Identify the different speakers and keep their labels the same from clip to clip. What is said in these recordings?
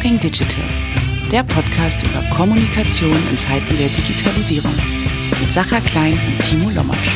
Speaker 1: Talking Digital, der Podcast über Kommunikation in Zeiten der Digitalisierung. Mit Sacha Klein und Timo Lommatsch.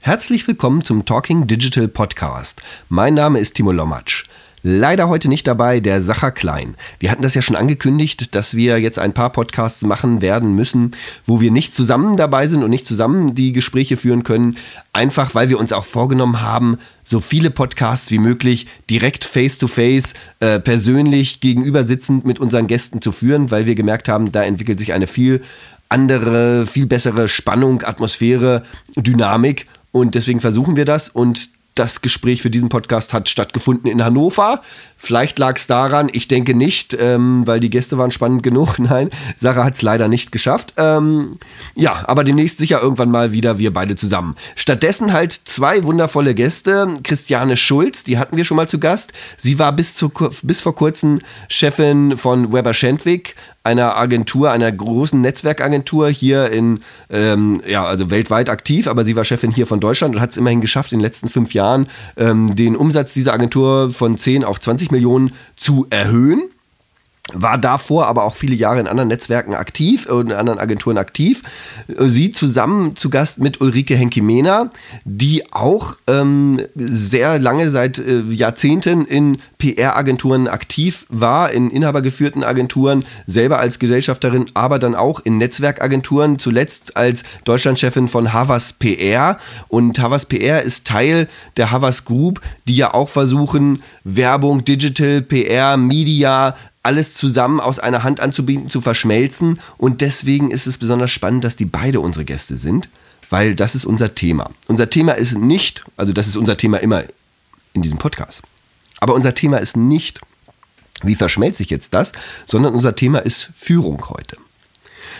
Speaker 2: Herzlich willkommen zum Talking Digital Podcast. Mein Name ist Timo Lommatsch. Leider heute nicht dabei der Sacher Klein. Wir hatten das ja schon angekündigt, dass wir jetzt ein paar Podcasts machen werden müssen, wo wir nicht zusammen dabei sind und nicht zusammen die Gespräche führen können. Einfach weil wir uns auch vorgenommen haben, so viele Podcasts wie möglich direkt face-to-face, äh, persönlich gegenüber sitzend mit unseren Gästen zu führen, weil wir gemerkt haben, da entwickelt sich eine viel andere, viel bessere Spannung, Atmosphäre, Dynamik. Und deswegen versuchen wir das. Und das Gespräch für diesen Podcast hat stattgefunden in Hannover. Vielleicht lag es daran, ich denke nicht, ähm, weil die Gäste waren spannend genug. Nein, Sarah hat es leider nicht geschafft. Ähm, ja, aber demnächst sicher irgendwann mal wieder wir beide zusammen. Stattdessen halt zwei wundervolle Gäste. Christiane Schulz, die hatten wir schon mal zu Gast. Sie war bis, zu, bis vor kurzem Chefin von Weber Schendwick, einer Agentur, einer großen Netzwerkagentur hier in, ähm, ja, also weltweit aktiv, aber sie war Chefin hier von Deutschland und hat es immerhin geschafft, in den letzten fünf Jahren ähm, den Umsatz dieser Agentur von 10 auf 20 Millionen zu erhöhen war davor aber auch viele Jahre in anderen Netzwerken aktiv und in anderen Agenturen aktiv. Sie zusammen zu Gast mit Ulrike Henkimena, die auch ähm, sehr lange, seit äh, Jahrzehnten in PR-Agenturen aktiv war, in inhabergeführten Agenturen, selber als Gesellschafterin, aber dann auch in Netzwerkagenturen, zuletzt als Deutschlandchefin von Havas PR. Und Havas PR ist Teil der Havas Group, die ja auch versuchen, Werbung, Digital, PR, Media, alles zusammen aus einer Hand anzubieten, zu verschmelzen. Und deswegen ist es besonders spannend, dass die beide unsere Gäste sind, weil das ist unser Thema. Unser Thema ist nicht, also das ist unser Thema immer in diesem Podcast. Aber unser Thema ist nicht, wie verschmelze ich jetzt das, sondern unser Thema ist Führung heute.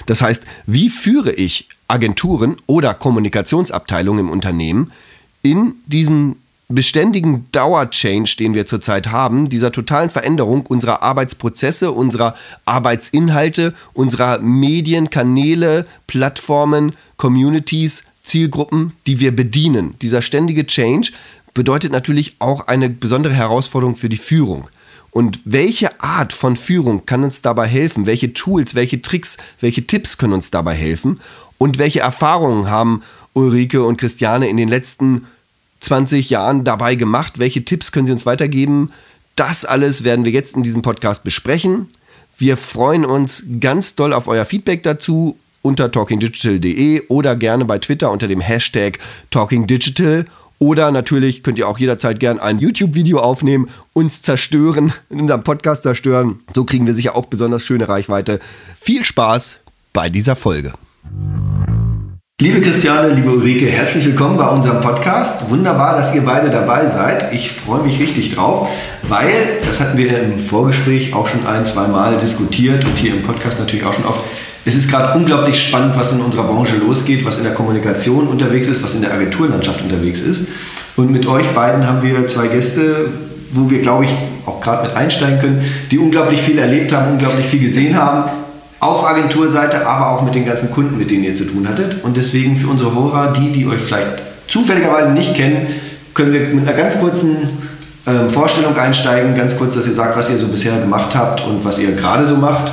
Speaker 2: Das heißt, wie führe ich Agenturen oder Kommunikationsabteilungen im Unternehmen in diesen beständigen Dauerchange, den wir zurzeit haben, dieser totalen Veränderung unserer Arbeitsprozesse, unserer Arbeitsinhalte, unserer Medien, Kanäle, Plattformen, Communities, Zielgruppen, die wir bedienen. Dieser ständige Change bedeutet natürlich auch eine besondere Herausforderung für die Führung. Und welche Art von Führung kann uns dabei helfen? Welche Tools, welche Tricks, welche Tipps können uns dabei helfen? Und welche Erfahrungen haben Ulrike und Christiane in den letzten 20 Jahren dabei gemacht? Welche Tipps können Sie uns weitergeben? Das alles werden wir jetzt in diesem Podcast besprechen. Wir freuen uns ganz doll auf euer Feedback dazu unter talkingdigital.de oder gerne bei Twitter unter dem Hashtag talkingdigital. Oder natürlich könnt ihr auch jederzeit gerne ein YouTube-Video aufnehmen, uns zerstören, in unserem Podcast zerstören. So kriegen wir sicher auch besonders schöne Reichweite. Viel Spaß bei dieser Folge. Liebe Christiane, liebe Ulrike, herzlich willkommen bei unserem Podcast. Wunderbar, dass ihr beide dabei seid. Ich freue mich richtig drauf, weil, das hatten wir im Vorgespräch auch schon ein, zwei Mal diskutiert und hier im Podcast natürlich auch schon oft, es ist gerade unglaublich spannend, was in unserer Branche losgeht, was in der Kommunikation unterwegs ist, was in der Agenturlandschaft unterwegs ist. Und mit euch beiden haben wir zwei Gäste, wo wir, glaube ich, auch gerade mit einsteigen können, die unglaublich viel erlebt haben, unglaublich viel gesehen haben, auf Agenturseite, aber auch mit den ganzen Kunden, mit denen ihr zu tun hattet. Und deswegen für unsere Hörer, die, die euch vielleicht zufälligerweise nicht kennen, können wir mit einer ganz kurzen ähm, Vorstellung einsteigen. Ganz kurz, dass ihr sagt, was ihr so bisher gemacht habt und was ihr gerade so macht.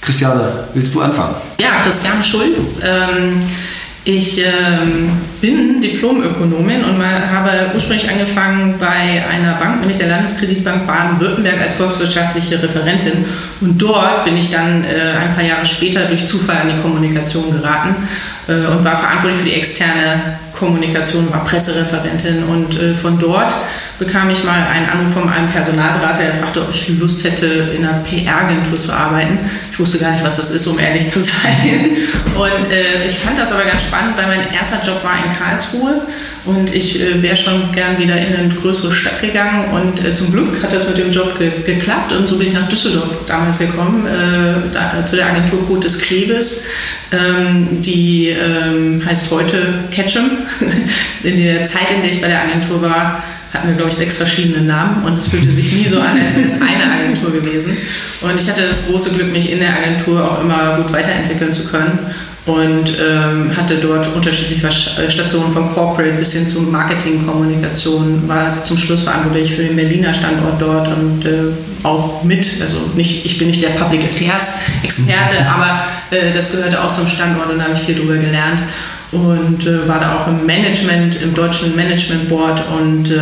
Speaker 2: Christiane, willst du anfangen?
Speaker 3: Ja, Christiane Schulz. Ähm ich ähm, bin Diplomökonomin und habe ursprünglich angefangen bei einer Bank, nämlich der Landeskreditbank Baden-Württemberg als volkswirtschaftliche Referentin. Und dort bin ich dann äh, ein paar Jahre später durch Zufall an die Kommunikation geraten äh, und war verantwortlich für die externe Kommunikation, war Pressereferentin. Und äh, von dort bekam ich mal einen Anruf von einem Personalberater, der fragte, ob ich Lust hätte, in einer PR-Agentur zu arbeiten. Ich wusste gar nicht, was das ist, um ehrlich zu sein. Und äh, ich fand das aber ganz spannend, weil mein erster Job war in Karlsruhe und ich äh, wäre schon gern wieder in eine größere Stadt gegangen. Und äh, zum Glück hat das mit dem Job ge geklappt und so bin ich nach Düsseldorf damals gekommen, äh, da, zu der Agentur Code des Klebes. Ähm, die ähm, heißt heute Ketchum. in der Zeit, in der ich bei der Agentur war, hatten wir, glaube ich, sechs verschiedene Namen und es fühlte sich nie so an, als wäre es eine Agentur gewesen. Und ich hatte das große Glück, mich in der Agentur auch immer gut weiterentwickeln zu können und ähm, hatte dort unterschiedliche äh, Stationen von Corporate bis hin zu Marketing, Kommunikation, war zum Schluss verantwortlich für den Berliner Standort dort und äh, auch mit, also nicht, ich bin nicht der Public Affairs Experte, aber äh, das gehörte auch zum Standort und da habe ich viel drüber gelernt und äh, war da auch im Management, im deutschen Management Board und äh,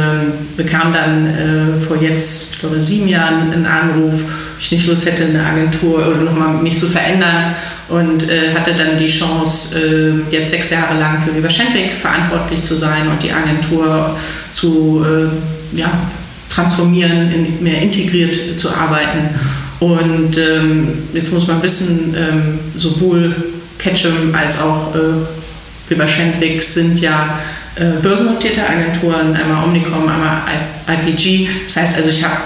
Speaker 3: bekam dann äh, vor jetzt, ich glaube, sieben Jahren einen Anruf, ob ich nicht Lust hätte, eine Agentur oder nochmal mich zu verändern und äh, hatte dann die Chance, äh, jetzt sechs Jahre lang für Lieber Schendwick verantwortlich zu sein und die Agentur zu äh, ja, transformieren, in, mehr integriert zu arbeiten. Und ähm, jetzt muss man wissen, ähm, sowohl Ketchum als auch äh, Lieber Schendwick sind ja äh, börsennotierte Agenturen, einmal Omnicom, einmal IPG. Das heißt also, ich habe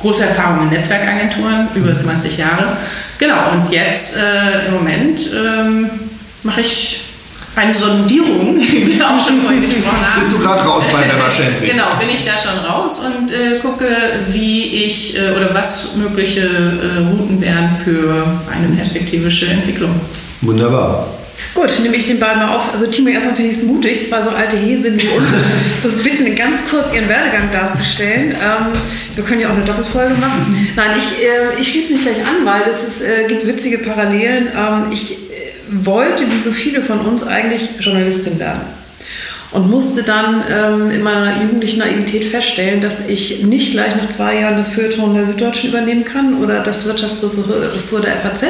Speaker 3: große Erfahrung in Netzwerkagenturen, über 20 mhm. Jahre. Genau, und jetzt äh, im Moment ähm, mache ich eine Sondierung, wie wir auch schon vorhin gesprochen haben.
Speaker 2: Bist du gerade raus bei der Wahrscheinlich?
Speaker 3: genau, bin ich da schon raus und äh, gucke, wie ich äh, oder was mögliche äh, Routen wären für eine perspektivische Entwicklung.
Speaker 2: Wunderbar.
Speaker 4: Gut, nehme ich den Ball mal auf. Also Timo, erstmal finde ich es mutig, zwei so alte Häsen wie uns, zu bitten, ganz kurz ihren Werdegang darzustellen. Ähm, wir können ja auch eine Doppelfolge machen. Nein, ich, äh, ich schließe mich gleich an, weil es äh, gibt witzige Parallelen. Ähm, ich äh, wollte, wie so viele von uns, eigentlich Journalistin werden und musste dann ähm, in meiner jugendlichen Naivität feststellen, dass ich nicht gleich nach zwei Jahren das Feuilleton der Süddeutschen übernehmen kann oder das Wirtschaftsressort der FAZ,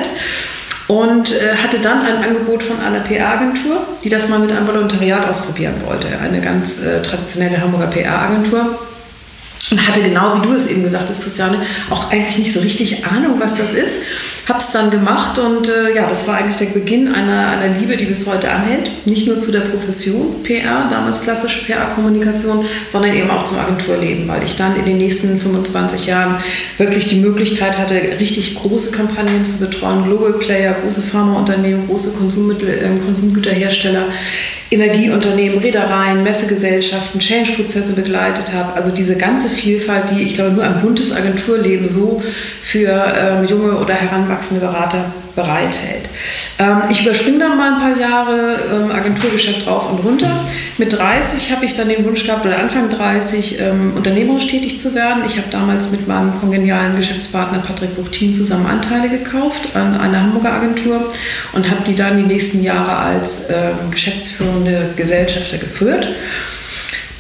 Speaker 4: und äh, hatte dann ein Angebot von einer PR-Agentur, die das mal mit einem Volontariat ausprobieren wollte. Eine ganz äh, traditionelle Hamburger PR-Agentur und hatte genau, wie du es eben gesagt hast, Christiane, auch eigentlich nicht so richtig Ahnung, was das ist. Hab's dann gemacht und äh, ja, das war eigentlich der Beginn einer, einer Liebe, die bis heute anhält. Nicht nur zu der Profession PR, damals klassische PR-Kommunikation, sondern eben auch zum Agenturleben, weil ich dann in den nächsten 25 Jahren wirklich die Möglichkeit hatte, richtig große Kampagnen zu betreuen, Global Player, große Pharmaunternehmen, große Konsummittel, äh, Konsumgüterhersteller, Energieunternehmen, Reedereien, Messegesellschaften, Change-Prozesse begleitet habe. Also diese ganze Vielfalt, die ich glaube nur ein buntes Agenturleben so für ähm, junge oder heranwachsende Berater bereithält. Ähm, ich überspringe dann mal ein paar Jahre ähm, Agenturgeschäft rauf und runter. Mit 30 habe ich dann den Wunsch gehabt, oder Anfang 30 ähm, unternehmerisch tätig zu werden. Ich habe damals mit meinem kongenialen Geschäftspartner Patrick Buchtin zusammen Anteile gekauft an einer Hamburger Agentur und habe die dann die nächsten Jahre als ähm, geschäftsführende Gesellschafter geführt.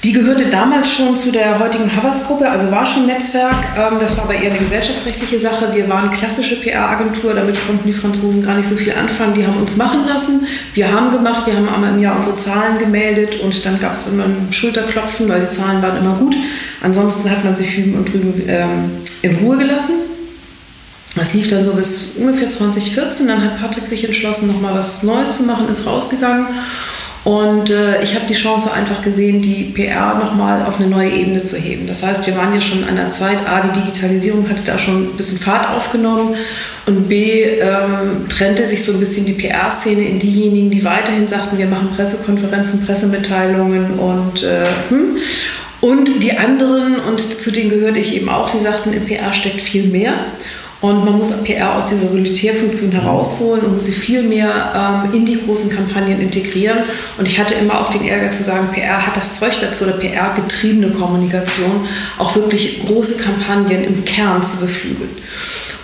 Speaker 4: Die gehörte damals schon zu der heutigen Havas-Gruppe, also war schon Netzwerk. Ähm, das war aber eher eine gesellschaftsrechtliche Sache. Wir waren klassische PR-Agentur, damit konnten die Franzosen gar nicht so viel anfangen. Die haben uns machen lassen. Wir haben gemacht, wir haben einmal im Jahr unsere Zahlen gemeldet und dann gab es immer ein Schulterklopfen, weil die Zahlen waren immer gut. Ansonsten hat man sich hüben und drüben ähm, in Ruhe gelassen. Das lief dann so bis ungefähr 2014. Dann hat Patrick sich entschlossen, nochmal was Neues zu machen, ist rausgegangen und äh, ich habe die Chance einfach gesehen, die PR nochmal auf eine neue Ebene zu heben. Das heißt, wir waren ja schon an der Zeit, A, die Digitalisierung hatte da schon ein bisschen Fahrt aufgenommen und B, ähm, trennte sich so ein bisschen die PR-Szene in diejenigen, die weiterhin sagten, wir machen Pressekonferenzen, Pressemitteilungen und äh, hm. Und die anderen, und zu denen gehörte ich eben auch, die sagten, im PR steckt viel mehr. Und man muss PR aus dieser Solitärfunktion herausholen und muss sie viel mehr ähm, in die großen Kampagnen integrieren. Und ich hatte immer auch den Ärger zu sagen, PR hat das Zeug dazu oder PR-getriebene Kommunikation, auch wirklich große Kampagnen im Kern zu beflügeln.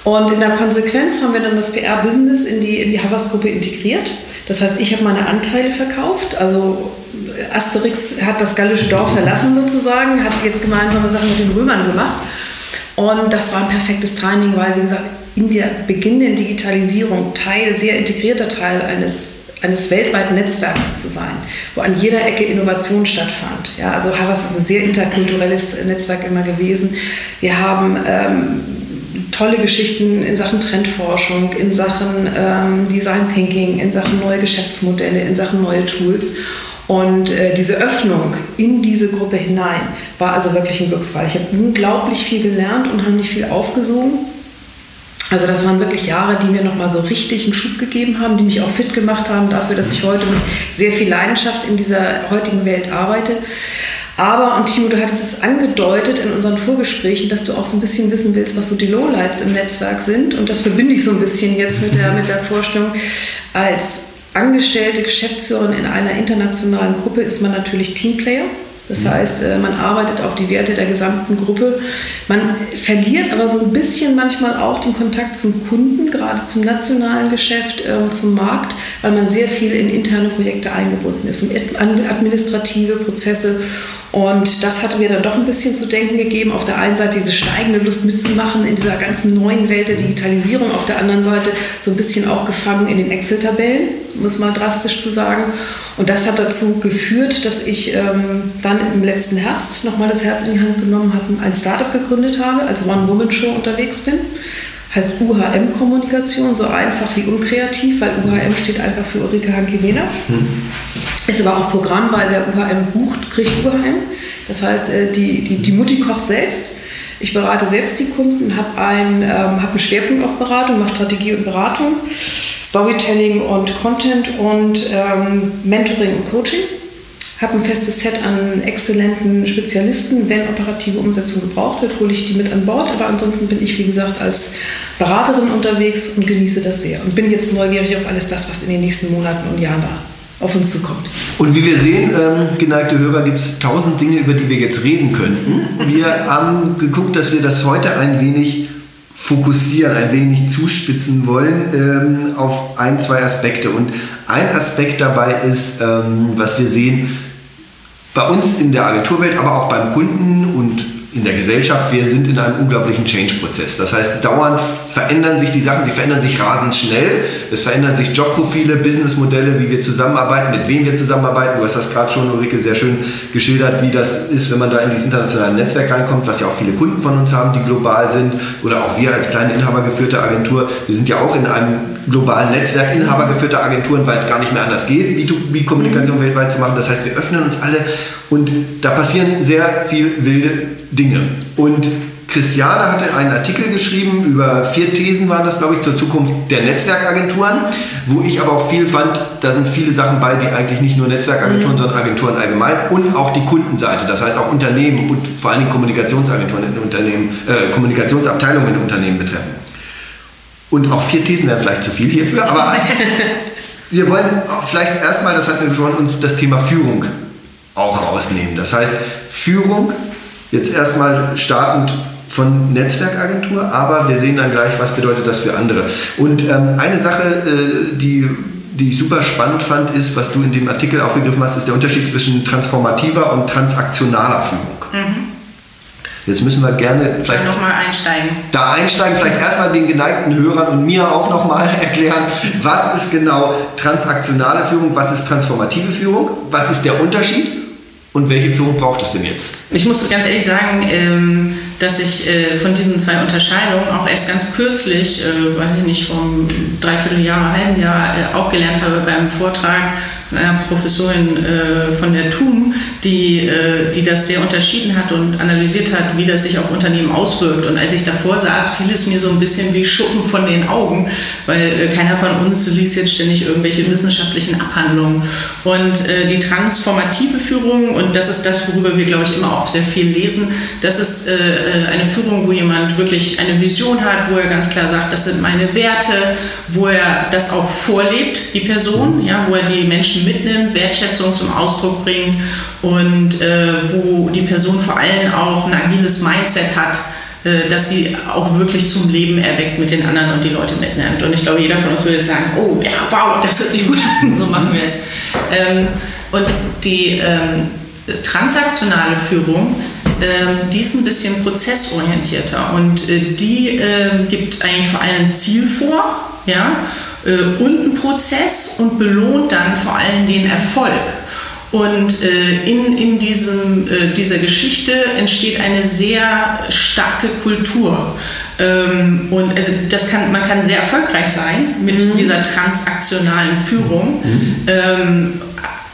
Speaker 4: Und in der Konsequenz haben wir dann das PR-Business in die, in die Havas-Gruppe integriert. Das heißt, ich habe meine Anteile verkauft. Also Asterix hat das gallische Dorf verlassen sozusagen, hat jetzt gemeinsame Sachen mit den Römern gemacht. Und das war ein perfektes Timing, weil, wie gesagt, in der beginnenden Digitalisierung Teil, sehr integrierter Teil eines, eines weltweiten Netzwerkes zu sein, wo an jeder Ecke Innovation stattfand. Ja, also Havas ist ein sehr interkulturelles Netzwerk immer gewesen. Wir haben ähm, tolle Geschichten in Sachen Trendforschung, in Sachen ähm, Design Thinking, in Sachen neue Geschäftsmodelle, in Sachen neue Tools. Und äh, diese Öffnung in diese Gruppe hinein war also wirklich ein Glücksfall. Ich habe unglaublich viel gelernt und unheimlich viel aufgesogen. Also das waren wirklich Jahre, die mir nochmal so richtig einen Schub gegeben haben, die mich auch fit gemacht haben dafür, dass ich heute mit sehr viel Leidenschaft in dieser heutigen Welt arbeite. Aber, und Timo, du hattest es angedeutet in unseren Vorgesprächen, dass du auch so ein bisschen wissen willst, was so die Lowlights im Netzwerk sind. Und das verbinde ich so ein bisschen jetzt mit der, mit der Vorstellung als angestellte Geschäftsführerin in einer internationalen Gruppe ist man natürlich Teamplayer. Das
Speaker 2: Mhm.
Speaker 4: heißt, äh, man arbeitet auf die Werte der gesamten Gruppe. Man verliert aber so ein bisschen manchmal auch den Kontakt zum Kunden, gerade zum nationalen Geschäft, äh, zum Markt, weil man sehr viel in interne Projekte eingebunden ist, in ad- administrative Prozesse. Und das hat mir dann doch ein bisschen zu denken gegeben. Auf der einen Seite diese steigende Lust mitzumachen in dieser ganzen neuen Welt der Digitalisierung, auf der anderen Seite so ein bisschen auch gefangen in den Excel-Tabellen, es mal drastisch zu sagen. Und das hat dazu geführt, dass ich ähm, dann im letzten Herbst nochmal das Herz in die Hand genommen habe und ein Startup gegründet habe, als One-Woman-Show unterwegs bin. Heißt UHM-Kommunikation, so einfach wie unkreativ, weil UHM steht einfach für Ulrike Hanke-Wehner. Ist aber auch Programm, weil wer UHM bucht, kriegt UHM. Das heißt, äh, die, die, die Mutti kocht selbst. Ich berate selbst die Kunden, habe ein, ähm, hab einen Schwerpunkt auf Beratung, mache Strategie und Beratung, Storytelling und Content und ähm, Mentoring und Coaching. Habe ein festes Set an exzellenten Spezialisten. Wenn operative Umsetzung gebraucht wird, hole ich die mit an Bord. Aber ansonsten bin ich, wie gesagt, als Beraterin unterwegs und genieße das sehr. Und bin jetzt neugierig auf alles das, was in den nächsten Monaten und Jahren da auf uns zukommt.
Speaker 2: Und wie wir sehen, ähm, geneigte Hörer, gibt es tausend Dinge, über die wir jetzt reden könnten. Wir haben geguckt, dass wir das heute ein wenig fokussieren, ein wenig zuspitzen wollen ähm, auf ein, zwei Aspekte. Und ein Aspekt dabei ist, ähm, was wir sehen, bei uns in der Agenturwelt, aber auch beim Kunden und in der Gesellschaft, wir sind in einem unglaublichen Change-Prozess. Das heißt, dauernd verändern sich die Sachen, sie verändern sich rasend schnell. Es verändern sich Jobprofile, Businessmodelle, wie wir zusammenarbeiten, mit wem wir zusammenarbeiten. Du hast das gerade schon, Ulrike, sehr schön geschildert, wie das ist, wenn man da in dieses internationale Netzwerk reinkommt, was ja auch viele Kunden von uns haben, die global sind. Oder auch wir als kleine inhabergeführte Agentur. Wir sind ja auch in einem globalen Netzwerk inhabergeführter Agenturen, weil es gar nicht mehr anders geht, B2B-Kommunikation weltweit zu machen. Das heißt, wir öffnen uns alle und da passieren sehr viel wilde Dinge. Und Christiane hatte einen Artikel geschrieben über vier Thesen waren das, glaube ich, zur Zukunft der Netzwerkagenturen, wo ich aber auch viel fand, da sind viele Sachen bei, die eigentlich nicht nur Netzwerkagenturen, sondern Agenturen allgemein und auch die Kundenseite, das heißt auch Unternehmen und vor allen Dingen Kommunikationsagenturen in Unternehmen, äh, Kommunikationsabteilungen in Unternehmen betreffen. Und auch vier Thesen wären vielleicht zu viel hierfür, aber wir wollen vielleicht erstmal, das hatten wir schon, uns das Thema Führung auch rausnehmen. Das heißt, Führung, jetzt erstmal startend von Netzwerkagentur, aber wir sehen dann gleich, was bedeutet das für andere. Und ähm, eine Sache, äh, die, die ich super spannend fand, ist, was du in dem Artikel aufgegriffen hast, ist der Unterschied zwischen transformativer und transaktionaler Führung. Jetzt müssen wir gerne vielleicht
Speaker 3: Dann nochmal einsteigen.
Speaker 2: da einsteigen, vielleicht erstmal den geneigten Hörern und mir auch nochmal erklären, was ist genau transaktionale Führung, was ist transformative Führung, was ist der Unterschied und welche Führung braucht es denn jetzt?
Speaker 3: Ich muss ganz ehrlich sagen, ähm, dass ich äh, von diesen zwei Unterscheidungen auch erst ganz kürzlich, äh, weiß ich nicht, vom Dreivierteljahr, halben Jahr äh, auch gelernt habe beim Vortrag von einer Professorin von der TUM, die, die das sehr unterschieden hat und analysiert hat, wie das sich auf Unternehmen auswirkt. Und als ich davor saß, fiel es mir so ein bisschen wie Schuppen von den Augen, weil keiner von uns liest jetzt ständig irgendwelche wissenschaftlichen Abhandlungen. Und die transformative Führung, und das ist das, worüber wir, glaube ich, immer auch sehr viel lesen, das ist äh, eine Führung, wo jemand wirklich eine Vision hat, wo er ganz klar sagt, das sind meine Werte, wo er das auch vorlebt, die Person, ja, wo er die Menschen mitnimmt, Wertschätzung zum Ausdruck bringt und äh, wo die Person vor allem auch ein agiles Mindset hat, äh, dass sie auch wirklich zum Leben erweckt mit den anderen und die Leute mitnimmt. Und ich glaube, jeder von uns würde jetzt sagen, oh ja, wow, das hört sich gut an, so machen wir es. Ähm, und die ähm, transaktionale Führung, ähm, die ist ein bisschen prozessorientierter und äh, die ähm, gibt eigentlich vor allem ein Ziel vor, ja, äh, und einen Prozess und belohnt dann vor allem den Erfolg. Und äh, in, in diesem, dieser Geschichte entsteht eine sehr starke Kultur. Ähm, und also das kann, man kann sehr erfolgreich sein mit dieser transaktionalen Führung. Ähm,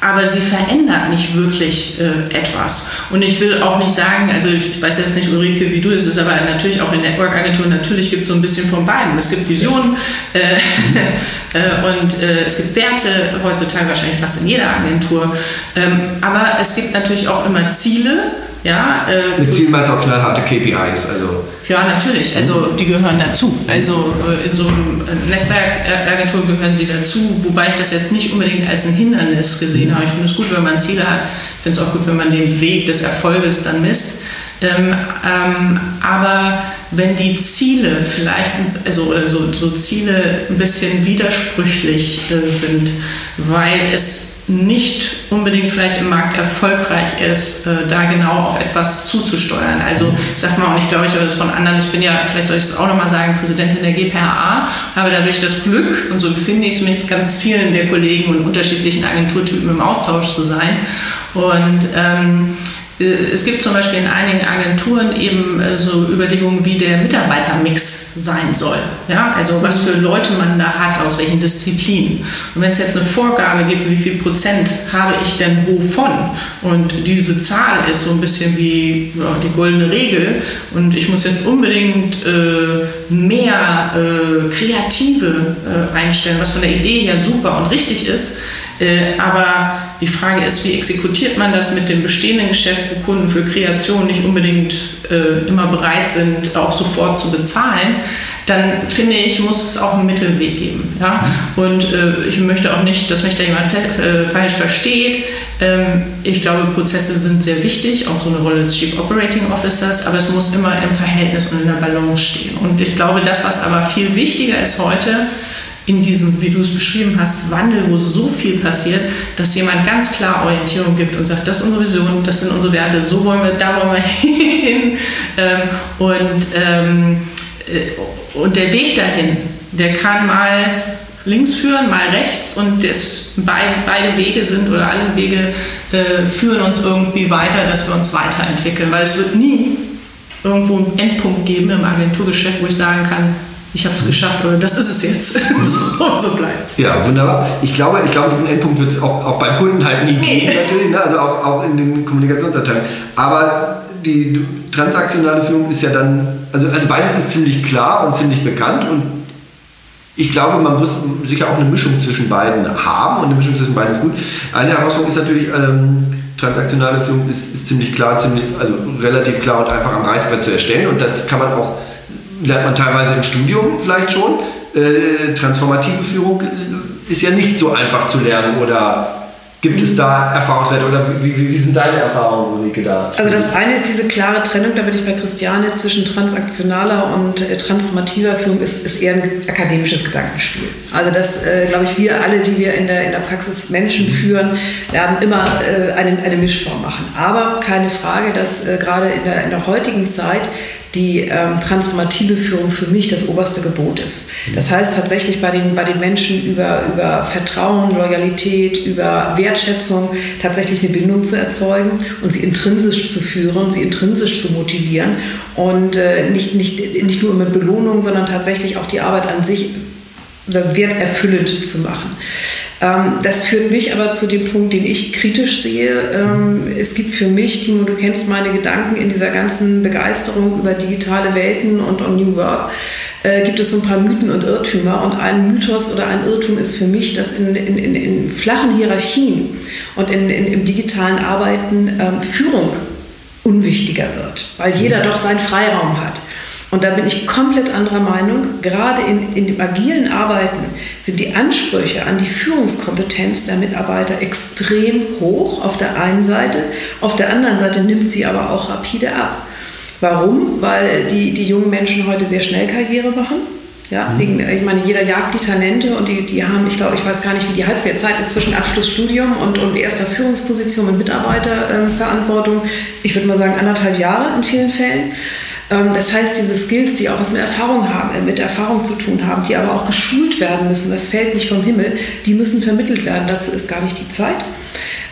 Speaker 3: aber sie verändert nicht wirklich äh, etwas. Und ich will auch nicht sagen, also ich weiß jetzt nicht, Ulrike, wie du es ist, aber natürlich auch in Network-Agenturen, natürlich gibt es so ein bisschen von beiden. Es gibt Visionen äh, äh, und äh, es gibt Werte, heutzutage wahrscheinlich fast in jeder Agentur. Ähm, aber es gibt natürlich auch immer Ziele Ja,
Speaker 2: äh, Mit Ziel meinst auch knallharte KPIs, also.
Speaker 3: Ja, natürlich. Also die gehören dazu. Also äh, in so einem Netzwerkagentur gehören sie dazu, wobei ich das jetzt nicht unbedingt als ein Hindernis gesehen habe. Ich finde es gut, wenn man Ziele hat. Ich finde es auch gut, wenn man den Weg des Erfolges dann misst. Ähm, ähm, aber wenn die Ziele vielleicht, also oder so, so Ziele ein bisschen widersprüchlich äh, sind, weil es nicht unbedingt vielleicht im Markt erfolgreich ist, äh, da genau auf etwas zuzusteuern. Also sag mal, und ich glaube, ich habe das von anderen, ich bin ja, vielleicht soll ich es auch nochmal sagen, Präsidentin der GPRA, habe dadurch das Glück, und so empfinde ich es mit ganz vielen der Kollegen und unterschiedlichen Agenturtypen im Austausch zu sein. Und ähm, äh, es gibt zum Beispiel in einigen Agenturen eben äh, so Überlegungen, wie der Mitarbeitermix sein soll. Ja? Also was für Leute man da hat, aus welchen Disziplinen. Und wenn es jetzt eine Vorgabe gibt, wie viel Prozent habe ich denn wovon? Und diese Zahl ist so ein bisschen wie ja, die goldene Regel. Und ich muss jetzt unbedingt äh, mehr äh, Kreative äh, einstellen, was von der Idee her super und richtig ist. Äh, aber die Frage ist, wie exekutiert man das mit dem bestehenden Geschäft, wo Kunden für Kreation nicht unbedingt äh, immer bereit sind, auch sofort zu bezahlen? Dann finde ich, muss es auch einen Mittelweg geben. Ja? Und äh, ich möchte auch nicht, dass mich da jemand äh, falsch versteht. Ähm, ich glaube, Prozesse sind sehr wichtig, auch so eine Rolle des Chief Operating Officers, aber es muss immer im Verhältnis und in der Balance stehen. Und ich glaube, das, was aber viel wichtiger ist heute, in diesem, wie du es beschrieben hast, Wandel, wo so viel passiert, dass jemand ganz klar Orientierung gibt und sagt, das ist unsere Vision, das sind unsere Werte, so wollen wir, da wollen wir hin. Ähm, und, ähm, äh, und der Weg dahin, der kann mal links führen, mal rechts und das, beide, beide Wege sind oder alle Wege äh, führen uns irgendwie weiter, dass wir uns weiterentwickeln, weil es wird nie irgendwo einen Endpunkt geben im Agenturgeschäft, wo ich sagen kann, ich habe es geschafft oder das ist es jetzt. und so bleibt.
Speaker 2: Ja, wunderbar. Ich glaube, ich glaube diesen Endpunkt wird es auch, auch beim Kunden halt nie geben, natürlich, ne? also auch, auch in den Kommunikationsabteilungen. Aber die transaktionale Führung ist ja dann, also, also beides ist ziemlich klar und ziemlich bekannt und ich glaube, man muss sicher auch eine Mischung zwischen beiden haben und eine Mischung zwischen beiden ist gut. Eine Herausforderung ist natürlich, ähm, transaktionale Führung ist, ist ziemlich klar, ziemlich, also relativ klar und einfach am Reißbrett zu erstellen und das kann man auch lernt man teilweise im Studium vielleicht schon. Äh, transformative Führung ist ja nicht so einfach zu lernen oder Gibt es da Erfahrungswerte oder wie, wie, wie, sind deine Erfahrungen, Ulrike, da?
Speaker 4: Also das eine ist diese klare Trennung, da bin ich bei Christiane, zwischen transaktionaler und äh, transformativer Führung ist, ist eher ein akademisches Gedankenspiel. Also das, äh, glaube ich, wir alle, die wir in der, in der Praxis Menschen führen, werden immer äh, eine, eine Mischform machen. Aber keine Frage, dass äh, gerade in der, in der heutigen Zeit die ähm, transformative Führung für mich das oberste Gebot ist. Das heißt tatsächlich bei den, bei den Menschen über, über Vertrauen, Loyalität, über Wertschätzung tatsächlich eine Bindung zu erzeugen und sie intrinsisch zu führen, sie intrinsisch zu motivieren und äh, nicht, nicht, nicht nur mit Belohnung, sondern tatsächlich auch die Arbeit an sich werterfüllend zu machen. Ähm, das führt mich aber zu dem Punkt, den ich kritisch sehe. Ähm, es gibt für mich, Timo, du kennst meine Gedanken in dieser ganzen Begeisterung über digitale Welten und on New Work, äh, gibt es so ein paar Mythen und Irrtümer. Und ein Mythos oder ein Irrtum ist für mich, dass in, in, in, in flachen Hierarchien und in, im digitalen Arbeiten ähm, Führung unwichtiger wird, weil jeder doch seinen Freiraum hat. Und da bin ich komplett anderer Meinung. Gerade in, in dem agilen Arbeiten sind die Ansprüche an die Führungskompetenz der Mitarbeiter extrem hoch auf der einen Seite. Auf der anderen Seite nimmt sie aber auch rapide ab. Warum? Weil die, die jungen Menschen heute sehr schnell Karriere machen. Ja, mhm. ich meine, jeder jagt die Talente und die, die haben, ich glaube, ich weiß gar nicht, wie die Halbwertzeit ist zwischen Abschlussstudium und, und erster Führungsposition und Mitarbeiterverantwortung. ich würde mal sagen, anderthalb Jahre in vielen Fällen. Ähm, das heißt, diese Skills, die auch was mit Erfahrung haben, äh, mit Erfahrung zu tun haben, die aber auch geschult werden müssen, das fällt nicht vom Himmel, die müssen vermittelt werden. Dazu ist gar nicht die Zeit.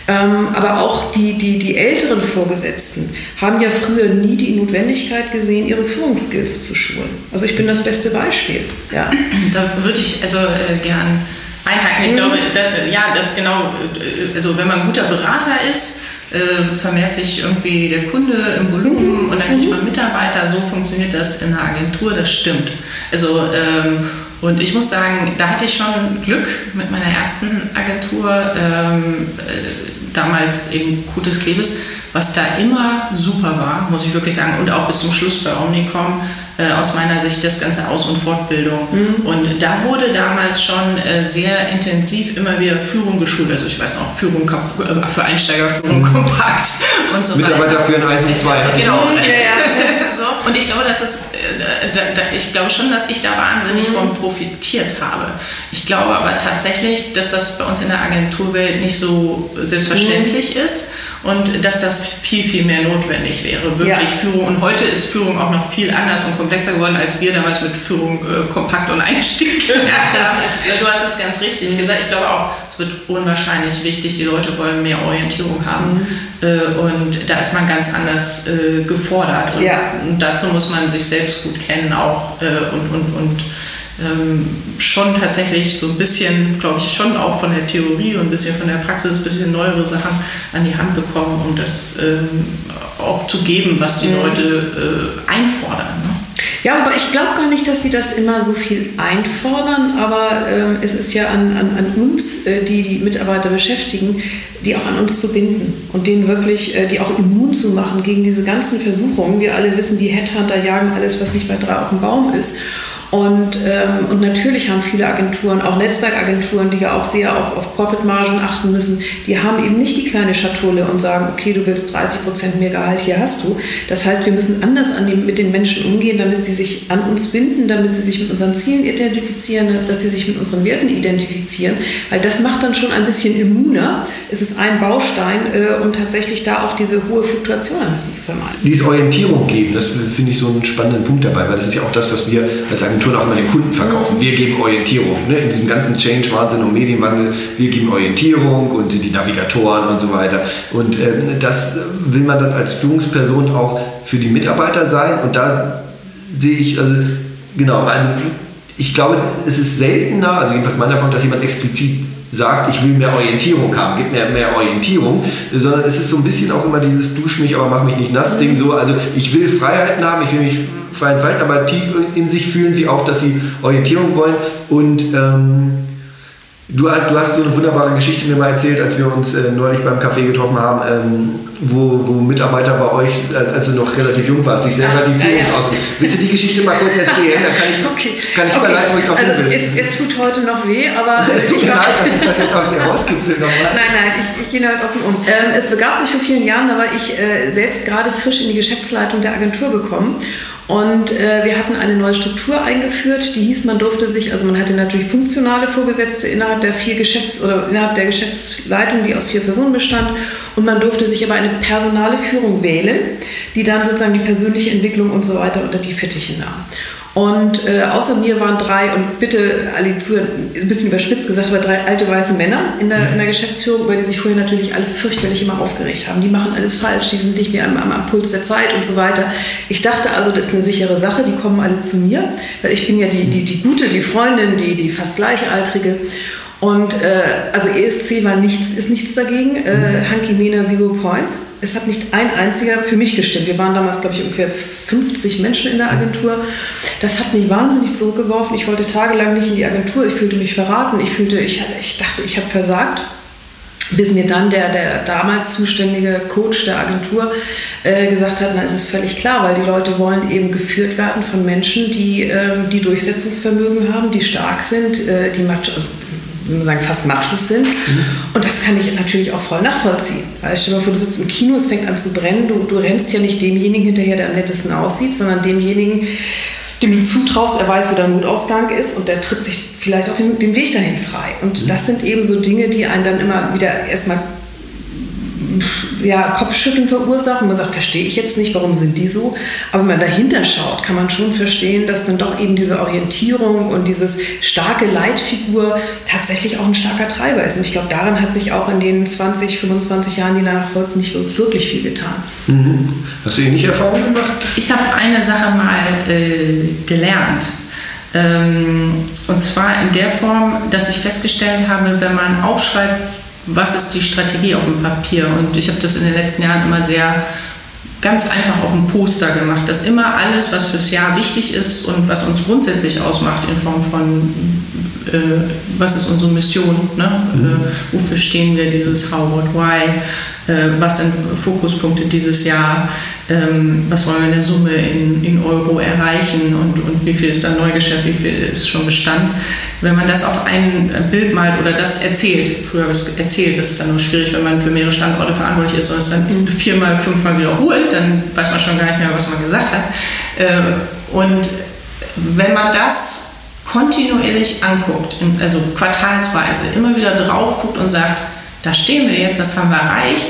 Speaker 4: Ähm, aber auch die, die, die älteren Vorgesetzten haben ja früher nie die Notwendigkeit gesehen, ihre Führungsskills zu schulen. Also ich bin das beste Beispiel. Ja.
Speaker 3: Da würde ich also äh, gern einhaken. Ich mhm. glaube, da, ja, das genau, äh, also wenn man ein guter Berater ist, äh, vermehrt sich irgendwie der Kunde im Volumen und dann kriegt mhm. man Mitarbeiter. So funktioniert das in einer Agentur, das stimmt. Also, ähm, und ich muss sagen, da hatte ich schon Glück mit meiner ersten Agentur, ähm, äh, damals eben Kutes Klebes, was da immer super war, muss ich wirklich sagen, und auch bis zum Schluss bei Omnicom, äh, aus meiner Sicht das ganze Aus- und Fortbildung. Mhm. Und da wurde damals schon äh, sehr intensiv immer wieder Führung geschult. Also ich weiß noch, Führung äh, für Einsteiger, Führung mhm. kompakt und so
Speaker 2: Mitarbeiter weiter. Mitarbeiter für ein 1 und 2.
Speaker 3: Genau. Mhm, ja, ja. so. Und ich glaube, dass es, da, da, ich glaube schon, dass ich da wahnsinnig mhm. von profitiert habe. Ich glaube aber tatsächlich, dass das bei uns in der Agenturwelt nicht so selbstverständlich mhm. ist und dass das viel, viel mehr notwendig wäre. Wirklich ja. Führung. Und heute ist Führung auch noch viel anders und komplexer geworden, als wir damals mit Führung äh, kompakt und Einstieg gelernt haben. Du hast es ganz richtig mhm. gesagt. Ich glaube auch, es wird unwahrscheinlich wichtig. Die Leute wollen mehr Orientierung haben. Mhm. Äh, und da ist man ganz anders äh, gefordert. Und, ja. und, dazu muss man sich selbst gut kennen auch äh, und, und, und ähm, schon tatsächlich so ein bisschen, glaube ich, schon auch von der Theorie und ein bisschen von der Praxis, ein bisschen neuere Sachen an die Hand bekommen, um das ähm, auch zu geben, was die mhm. Leute äh, einfordern. Ne?
Speaker 4: Ja, aber ich glaube gar nicht, dass sie das immer so viel einfordern, aber ähm, es ist ja an, an, an uns, äh, die die Mitarbeiter beschäftigen, die auch an uns zu binden und denen wirklich, äh, die auch immun zu machen gegen diese ganzen Versuchungen. Wir alle wissen, die Headhunter jagen alles, was nicht bei drei auf dem Baum ist. Und, ähm, und natürlich haben viele Agenturen, auch Netzwerkagenturen, die ja auch sehr auf, auf Profitmargen achten müssen, die haben eben nicht die kleine Schatulle und sagen, okay, du willst 30 Prozent mehr Gehalt, hier hast du. Das heißt, wir müssen anders an die, mit den Menschen umgehen, damit sie sich an uns binden, damit sie sich mit unseren Zielen identifizieren, dass sie sich mit unseren Werten identifizieren, weil das macht dann schon ein bisschen immuner. Es ist ein Baustein, äh, um tatsächlich da auch diese hohe Fluktuation ein bisschen zu vermeiden.
Speaker 2: Diese Orientierung geben, das finde ich so einen spannenden Punkt dabei, weil das ist ja auch das, was wir als Agentur Agenturen auch immer den Kunden verkaufen. Wir geben Orientierung. Ne? In diesem ganzen Change-Wahnsinn und Medienwandel, wir geben Orientierung und die Navigatoren und so weiter. Und äh, das will man dann als Führungsperson auch für die Mitarbeiter sein. Und da sehe ich, also genau, also ich glaube, es ist seltener, also jedenfalls meiner Erfahrung, dass jemand explizit sagt, ich will mehr Orientierung haben, gib mir mehr Orientierung, sondern es ist so ein bisschen auch immer dieses Dusch mich, aber mach mich nicht nass Ding so, also ich will Freiheiten haben, ich will mich frei entfalten, aber tief in sich fühlen sie auch, dass sie Orientierung wollen und ähm, Du hast, du hast so eine wunderbare Geschichte mir mal erzählt, als wir uns äh, neulich beim Café getroffen haben, ähm, wo, wo Mitarbeiter bei euch, äh, als du noch relativ jung warst, sich selber die Führung ja, ja. ausüben. Willst du die Geschichte mal kurz erzählen? Dann kann ich, okay. kann ich okay. überleiten, wo ich drauf also
Speaker 4: will. Es, es, tut heute noch weh, aber...
Speaker 2: es tut mir leid, dass ich das jetzt aus dir rauskitzel nochmal.
Speaker 4: Nein, nein, ich, ich gehe damit offen um. Ähm, es begab sich vor vielen Jahren, da war ich äh, selbst gerade frisch in die Geschäftsleitung der Agentur gekommen und äh, wir hatten eine neue Struktur eingeführt, die hieß, man durfte sich, also man hatte natürlich funktionale Vorgesetzte innerhalb der vier Geschäfts- oder innerhalb der Geschäftsleitung, die aus vier Personen bestand, und man durfte sich aber eine personale Führung wählen, die dann sozusagen die persönliche Entwicklung und so weiter unter die Fittiche nahm. Und äh, außer mir waren drei, und bitte alle zu, ein bisschen überspitzt gesagt, aber drei alte weiße Männer in der, in der Geschäftsführung, über die sich vorher natürlich alle fürchterlich immer aufgeregt haben. Die machen alles falsch, die sind nicht mehr am, am, am Puls der Zeit und so weiter. Ich dachte also, das ist eine sichere Sache, die kommen alle zu mir, weil ich bin ja die, die, die Gute, die Freundin, die, die fast Gleichaltrige. Und äh, also ESC war nichts, ist nichts dagegen. Äh, Hanky Mena Zero Points. Es hat nicht ein einziger für mich gestimmt. Wir waren damals, glaube ich, ungefähr 50 Menschen in der Agentur. Das hat mich wahnsinnig zurückgeworfen. Ich wollte tagelang nicht in die Agentur. Ich fühlte mich verraten. Ich fühlte, ich, ich dachte, ich habe versagt. Bis mir dann der, der damals zuständige Coach der Agentur äh, gesagt hat, na, es ist völlig klar, weil die Leute wollen eben geführt werden von Menschen, die, äh, die Durchsetzungsvermögen haben, die stark sind, äh, die also sagen, fast Machos sind. Mhm. Und das kann ich natürlich auch voll nachvollziehen. Weil stell dir mal vor, du sitzt im Kino, es fängt an zu brennen, du, du rennst ja nicht demjenigen hinterher, der am nettesten aussieht, sondern demjenigen, dem du zutraust, er weiß, wo der Notausgang ist und der tritt sich vielleicht auch den, den Weg dahin frei. Und mhm. das sind eben so Dinge, die einen dann immer wieder erstmal ja, Kopfschütteln verursachen. Man sagt, verstehe ich jetzt nicht, warum sind die so? Aber wenn man dahinter schaut, kann man schon verstehen, dass dann doch eben diese Orientierung und dieses starke Leitfigur tatsächlich auch ein starker Treiber ist. Und ich glaube, daran hat sich auch in den 20, 25 Jahren, die danach folgten, nicht wirklich viel getan.
Speaker 2: Mhm. Hast du ähnliche Erfahrungen gemacht?
Speaker 3: Ich habe eine Sache mal äh, gelernt. Ähm, und zwar in der Form, dass ich festgestellt habe, wenn man aufschreibt, was ist die Strategie auf dem Papier. Und ich habe das in den letzten Jahren immer sehr ganz einfach auf dem Poster gemacht, dass immer alles, was fürs Jahr wichtig ist und was uns grundsätzlich ausmacht in Form von äh, was ist unsere Mission, ne? Mhm. Äh, wofür stehen wir, dieses How, What, Why, äh, was sind Fokuspunkte dieses Jahr, ähm, was wollen wir in der Summe in, in Euro erreichen und, und wie viel ist dann Neugeschäft, wie viel ist schon Bestand. Wenn man das auf ein Bild malt oder das erzählt, früher habe ich es erzählt, das ist dann nur schwierig, wenn man für mehrere Standorte verantwortlich ist und es dann viermal, fünfmal wiederholt, dann weiß man schon gar nicht mehr, was man gesagt hat. Ähm, und wenn man das kontinuierlich anguckt, also quartalsweise, immer wieder drauf guckt und sagt, da stehen wir jetzt, das haben wir erreicht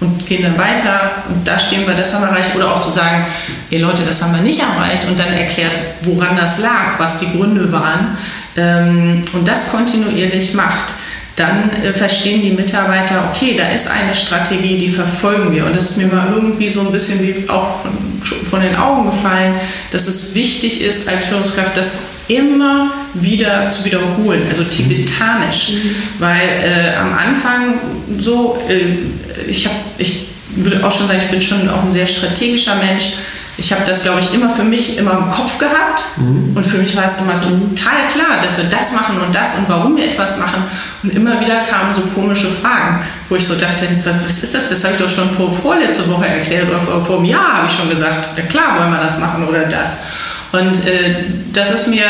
Speaker 3: und gehen dann weiter und da stehen wir, das haben wir erreicht. Oder auch zu sagen, hey Leute, das haben wir nicht erreicht und dann erklärt, woran das lag, was die Gründe waren ähm, und das kontinuierlich macht dann äh, verstehen die Mitarbeiter, okay, da ist eine Strategie, die verfolgen wir. Und das ist mir mal irgendwie so ein bisschen wie auch von, von den Augen gefallen, dass es wichtig ist als Führungskraft, das immer wieder zu wiederholen, also tibetanisch. Mhm. Weil äh, am Anfang so, äh, ich, hab, ich würde auch schon sagen, ich bin schon auch ein sehr strategischer Mensch ich habe das, glaube ich, immer für mich immer im Kopf gehabt. Mhm. Und für mich war es immer total klar, dass wir das machen und das und warum wir etwas machen. Und immer wieder kamen so komische Fragen, wo ich so dachte, was, was ist das? Das habe ich doch schon vor vorletzte Woche erklärt oder vor, vor einem Jahr habe ich schon gesagt, ja klar wollen wir das machen oder das. Und äh, das ist mir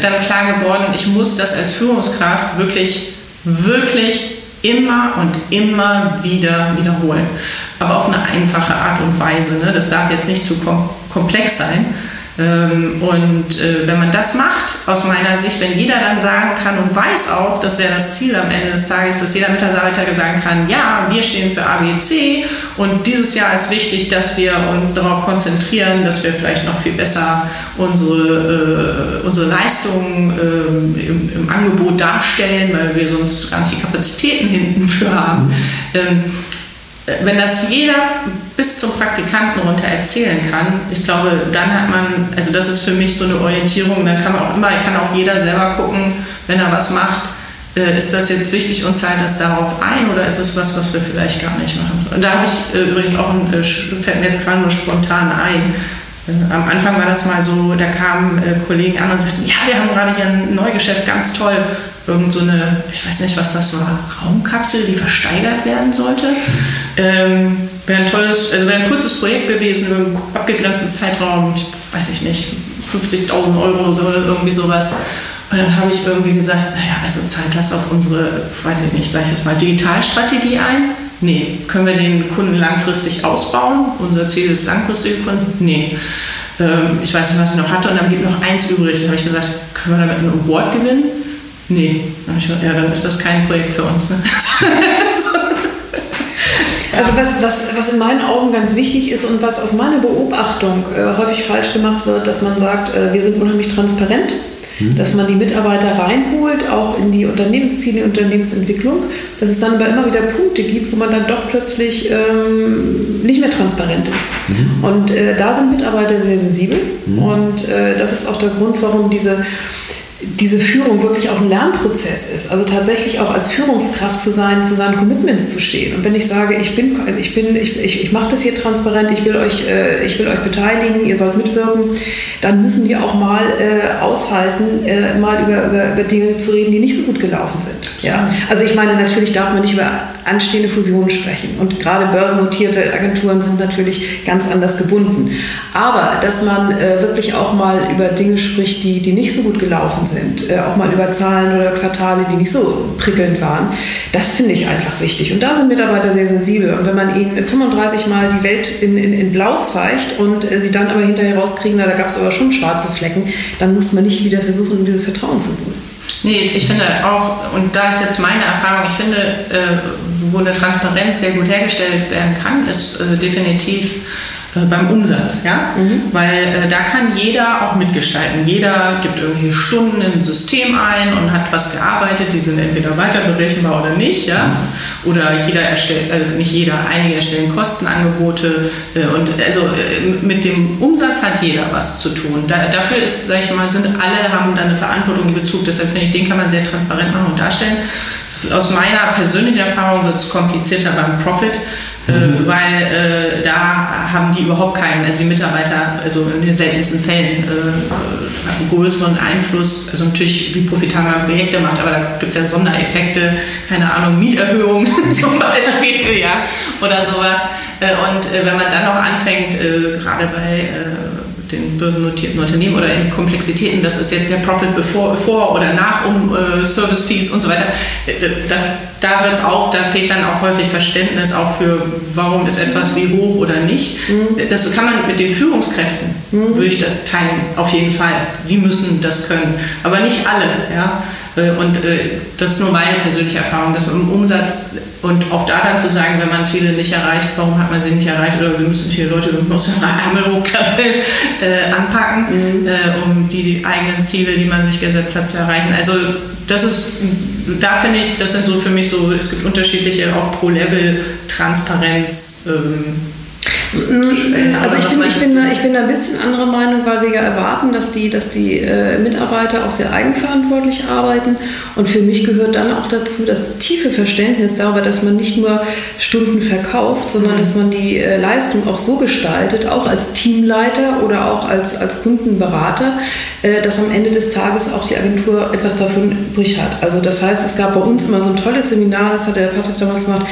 Speaker 3: dann klar geworden, ich muss das als Führungskraft wirklich, wirklich immer und immer wieder wiederholen aber auf eine einfache Art und Weise. Ne? Das darf jetzt nicht zu kom komplex sein. Ähm, und äh, wenn man das macht, aus meiner Sicht, wenn jeder dann sagen kann und weiß auch, dass ja das Ziel am Ende des Tages, dass jeder Mitarbeiter sagen kann, ja, wir stehen für ABC und dieses Jahr ist wichtig, dass wir uns darauf konzentrieren, dass wir vielleicht noch viel besser unsere, äh, unsere Leistungen äh, im, im, Angebot darstellen, weil wir sonst gar nicht die Kapazitäten hinten für haben. Ähm, wenn das jeder bis zum Praktikanten runter erzählen kann, ich glaube, dann hat man, also das ist für mich so eine Orientierung, dann kann man auch immer, kann auch jeder selber gucken, wenn er was macht, äh, ist das jetzt wichtig und zahlt das darauf ein oder ist es was, was wir vielleicht gar nicht machen? Und da habe ich äh, übrigens auch, ein, äh, fällt mir jetzt gerade nur spontan ein, am Anfang war das mal so, da kamen Kollegen an und sagten, ja, wir haben gerade hier ein Neugeschäft, ganz toll irgend so eine, ich weiß nicht, was das war, Raumkapsel, die versteigert werden sollte. Ähm, wäre ein tolles, also wäre ein kurzes Projekt gewesen, im abgegrenzten Zeitraum, ich weiß ich nicht, 50.000 Euro oder irgendwie sowas. Und dann habe ich irgendwie gesagt, naja, also zahlt das auf unsere, weiß ich nicht, sage ich jetzt mal, Digitalstrategie ein? Nee. Können wir den Kunden langfristig ausbauen? Unser Ziel ist langfristige Kunden? Nee. Ähm, ich weiß nicht, was ich noch hatte und dann gibt noch eins übrig. Da habe ich gesagt, können wir damit einen Award gewinnen? Nee. Ja, dann ist das kein Projekt für uns. Ne?
Speaker 4: Also was, was, was in meinen Augen ganz wichtig ist und was aus meiner Beobachtung äh, häufig falsch gemacht wird, dass man sagt, äh, wir sind unheimlich transparent, mhm. dass man die Mitarbeiter reinholt, auch in die Unternehmensziele, Unternehmensentwicklung, dass es dann aber immer wieder Punkte gibt, wo man dann doch plötzlich ähm, nicht mehr transparent ist. Mhm. Und äh, da sind Mitarbeiter sehr sensibel mhm. und äh, das ist auch der Grund, warum diese diese Führung wirklich auch ein Lernprozess ist. Also tatsächlich auch als Führungskraft zu sein, zu seinen Commitments zu stehen. Und wenn ich sage, ich bin, ich bin, ich, ich, ich mache das hier transparent, ich will euch, äh, ich will euch beteiligen, ihr sollt mitwirken, dann müssen wir auch mal äh, aushalten, äh, mal über, über, über Dinge zu reden, die nicht so gut gelaufen sind. Ja? Also ich meine, natürlich darf man nicht über anstehende Fusionen sprechen. Und gerade börsennotierte Agenturen sind natürlich ganz anders gebunden. Aber dass man äh, wirklich auch mal über Dinge spricht, die, die nicht so gut gelaufen sind, äh, auch mal über Zahlen oder Quartale, die nicht so prickelnd waren, das finde ich einfach wichtig. Und da sind Mitarbeiter sehr sensibel. Und wenn man ihnen 35 Mal die Welt in, in, in Blau zeigt und äh, sie dann aber hinterher rauskriegen, na, da gab es aber schon schwarze Flecken, dann muss man nicht wieder versuchen, dieses Vertrauen zu holen.
Speaker 3: Nee, ich finde auch, und da ist jetzt meine Erfahrung, ich finde, äh, wo eine Transparenz sehr gut hergestellt werden kann, ist äh, definitiv beim Umsatz, ja, mhm. weil äh, da kann jeder auch mitgestalten. Jeder gibt irgendwie Stunden im System ein und hat was gearbeitet, die sind entweder weiter berechenbar oder nicht, ja, mhm. oder jeder erstellt, also nicht jeder, einige erstellen Kostenangebote äh, und also äh, mit dem Umsatz hat jeder was zu tun. Da, dafür ist, sag ich mal, sind alle haben da eine Verantwortung in Bezug. Deshalb finde ich, den kann man sehr transparent machen und darstellen. Aus meiner persönlichen Erfahrung wird es komplizierter beim Profit Mhm. weil äh, da haben die überhaupt keinen, also die Mitarbeiter, also in den seltensten Fällen, äh, einen größeren Einfluss, also natürlich, wie profitabel man Projekte macht, aber da gibt es ja Sondereffekte, keine Ahnung, Mieterhöhungen zum Beispiel, ja, oder sowas. Und wenn man dann noch anfängt, gerade bei den börsennotierten Unternehmen oder in Komplexitäten, das ist jetzt der Profit bevor, vor oder nach um äh, Service Fees und so weiter. Das, da hört es auf, da fehlt dann auch häufig Verständnis auch für, warum ist etwas wie hoch oder nicht. Mhm. Das kann man mit den Führungskräften, mhm. würde ich da teilen, auf jeden Fall. Die müssen das können, aber nicht alle. Ja? Äh, und äh, das ist nur meine persönliche Erfahrung, dass man im Umsatz und auch da dann zu sagen, wenn man Ziele nicht erreicht, warum hat man sie nicht erreicht oder wir müssen viele Leute aus dem Ärmel hochkrabbeln, äh, anpacken, mhm. äh, um die eigenen Ziele, die man sich gesetzt hat, zu erreichen. Also das ist, da finde ich, das sind so für mich so, es gibt unterschiedliche auch pro Level Transparenz. Ähm,
Speaker 4: also ich bin, ich, bin da, ich bin da ein bisschen anderer Meinung, weil wir ja erwarten, dass die, dass die äh, Mitarbeiter auch sehr eigenverantwortlich arbeiten. Und für mich gehört dann auch dazu das tiefe Verständnis darüber, dass man nicht nur Stunden verkauft, sondern mhm. dass man die äh, Leistung auch so gestaltet, auch als Teamleiter oder auch als, als Kundenberater, äh, dass am Ende des Tages auch die Agentur etwas davon übrig hat. Also das heißt, es gab bei uns immer so ein tolles Seminar, das hat der Patrick damals gemacht,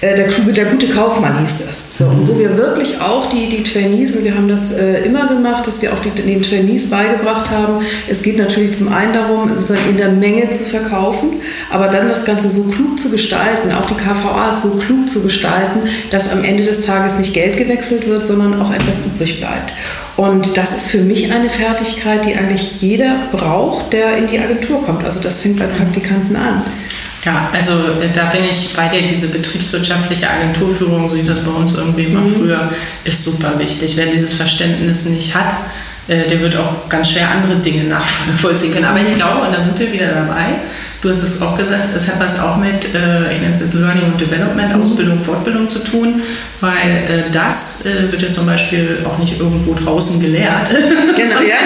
Speaker 4: äh, der, kluge, der gute Kaufmann hieß das. So, und wo wir wirklich auch die, die Trainees, und wir haben das äh, immer gemacht, dass wir auch die, den Trainees beigebracht haben, es geht natürlich zum einen darum, sozusagen in der Menge zu verkaufen, aber dann das Ganze so klug zu gestalten, auch die KVAs so klug zu gestalten, dass am Ende des Tages nicht Geld gewechselt wird, sondern auch etwas übrig bleibt. Und das ist für mich eine Fertigkeit, die eigentlich jeder braucht, der in die Agentur kommt. Also das fängt bei Praktikanten an.
Speaker 3: Ja, also äh, da bin ich bei dir, diese betriebswirtschaftliche Agenturführung, so hieß das bei uns irgendwie mal mhm. früher, ist super wichtig. Wer dieses Verständnis nicht hat, äh, der wird auch ganz schwer andere Dinge nachvollziehen können. Aber ich glaube, und da sind wir wieder dabei, du hast es auch gesagt, es hat was auch mit, äh, ich nenne es jetzt Learning und Development, mhm. Ausbildung, Fortbildung zu tun, weil das wird ja zum Beispiel auch nicht irgendwo draußen gelehrt, genau, ja.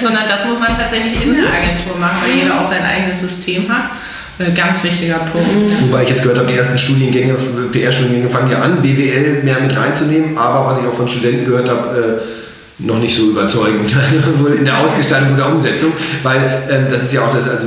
Speaker 3: sondern das muss man tatsächlich in der Agentur machen, weil jeder auch sein eigenes System hat. Äh, ganz wichtiger Punkt.
Speaker 2: Wobei ich jetzt gehört habe, die ersten Studiengänge, PR-Studiengänge fangen ja an, BWL mehr mit reinzunehmen, aber was ich auch von Studenten gehört habe, äh, noch nicht so überzeugend, wohl in der Ausgestaltung oder Umsetzung, weil äh, das ist ja auch das, also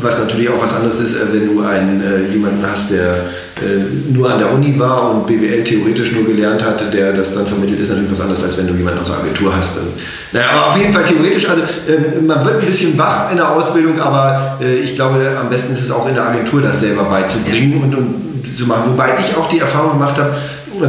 Speaker 2: was natürlich auch was anderes ist, äh, wenn du einen, äh, jemanden hast, der äh, nur an der Uni war und BWL theoretisch nur gelernt hatte, der das dann vermittelt, ist natürlich was anderes, als wenn du jemanden aus der Agentur hast. Ähm, naja, aber auf jeden Fall theoretisch, also äh, man wird ein bisschen wach in der Ausbildung, aber äh, ich glaube, am besten ist es auch in der Agentur, das selber beizubringen und, und zu machen. Wobei ich auch die Erfahrung gemacht habe,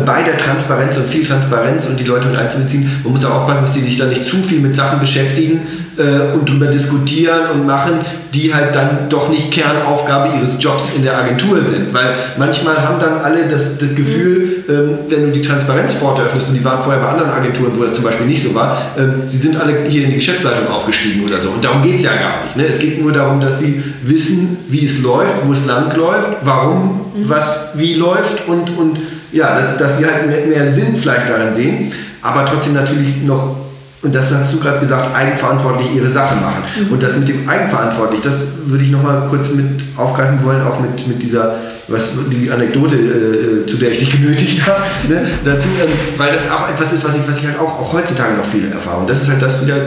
Speaker 2: bei der Transparenz und viel Transparenz und die Leute mit einzubeziehen. Man muss auch aufpassen, dass die sich da nicht zu viel mit Sachen beschäftigen äh, und darüber diskutieren und machen, die halt dann doch nicht Kernaufgabe ihres Jobs in der Agentur sind. Weil manchmal haben dann alle das, das Gefühl, ähm, wenn du die Transparenzpforte öffnest, und die waren vorher bei anderen Agenturen, wo das zum Beispiel nicht so war, ähm, sie sind alle hier in die Geschäftsleitung aufgestiegen oder so. Und darum geht es ja gar nicht. Ne? Es geht nur darum, dass sie wissen, wie es läuft, wo es lang läuft, warum mhm. was wie läuft und, und ja, dass, dass sie halt mehr, mehr Sinn vielleicht darin sehen, aber trotzdem natürlich noch und das hast du gerade gesagt, eigenverantwortlich ihre Sache machen. Mhm. Und das mit dem eigenverantwortlich, das würde ich nochmal kurz mit aufgreifen wollen, auch mit, mit dieser, was die Anekdote, äh, zu der ich dich genötigt habe, ne, dazu, ähm, weil das auch etwas ist, was ich, was ich halt auch, auch heutzutage noch viele erfahre. Und das ist halt das wieder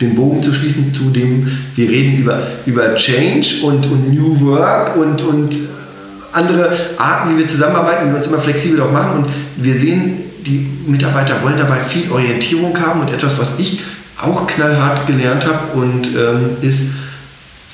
Speaker 2: den Bogen zu schließen zu dem, wir reden über, über Change und, und New Work und, und andere Arten, wie wir zusammenarbeiten, wie wir uns immer flexibel auch machen. Und wir sehen, die Mitarbeiter wollen dabei viel Orientierung haben und etwas, was ich auch knallhart gelernt habe und ähm, ist,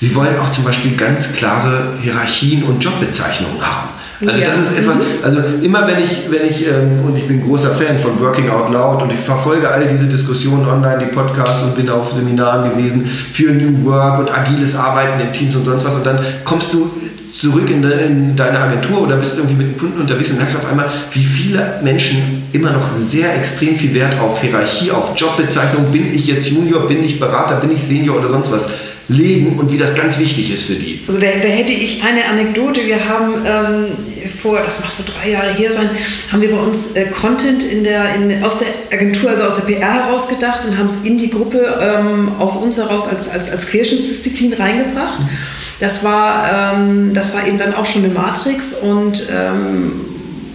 Speaker 2: sie wollen auch zum Beispiel ganz klare Hierarchien und Jobbezeichnungen haben. Also ja. das ist etwas, also immer wenn ich, wenn ich, ähm, und ich bin großer Fan von Working Out Loud und ich verfolge alle diese Diskussionen online, die Podcasts und bin auf Seminaren gewesen für New Work und agiles Arbeiten in Teams und sonst was und dann kommst du zurück in, de, in, deine Agentur oder bist irgendwie mit einem Kunden unterwegs und merkst auf einmal, wie viele Menschen immer noch sehr extrem viel Wert auf Hierarchie, auf Jobbezeichnung, bin ich jetzt Junior, bin ich Berater, bin ich Senior oder sonst was legen und wie das ganz wichtig ist für die.
Speaker 4: Also da, da hätte ich eine Anekdote. Wir haben ähm, vor, das macht so drei Jahre her sein, haben wir bei uns äh, Content in der, in, aus der Agentur, also aus der PR herausgedacht und haben es in die Gruppe ähm, aus uns heraus als, als, als Querschnittsdisziplin reingebracht. Das war, ähm, das war eben dann auch schon eine Matrix und ähm,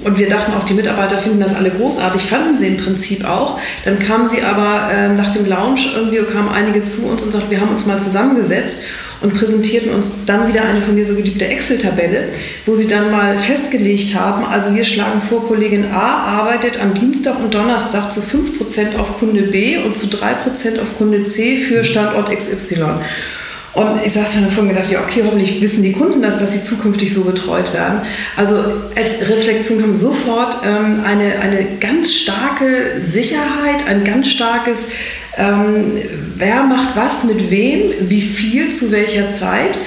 Speaker 4: und wir dachten auch, die Mitarbeiter finden das alle großartig, fanden sie im Prinzip auch. Dann kamen sie aber äh, nach dem Lounge irgendwie, kamen einige zu uns und sagten, wir haben uns mal zusammengesetzt und präsentierten uns dann wieder eine von mir so geliebte Excel-Tabelle, wo sie dann mal festgelegt haben, also wir schlagen vor, Kollegin A arbeitet am Dienstag und Donnerstag zu 5% auf Kunde B und zu 3% auf Kunde C für Standort XY. Und ich saß dann davon gedacht, ja, okay, hoffentlich wissen die Kunden das, dass sie zukünftig so betreut werden. Also als Reflexion kam sofort ähm, eine, eine ganz starke Sicherheit, ein ganz starkes, ähm, wer macht was mit wem, wie viel, zu welcher Zeit.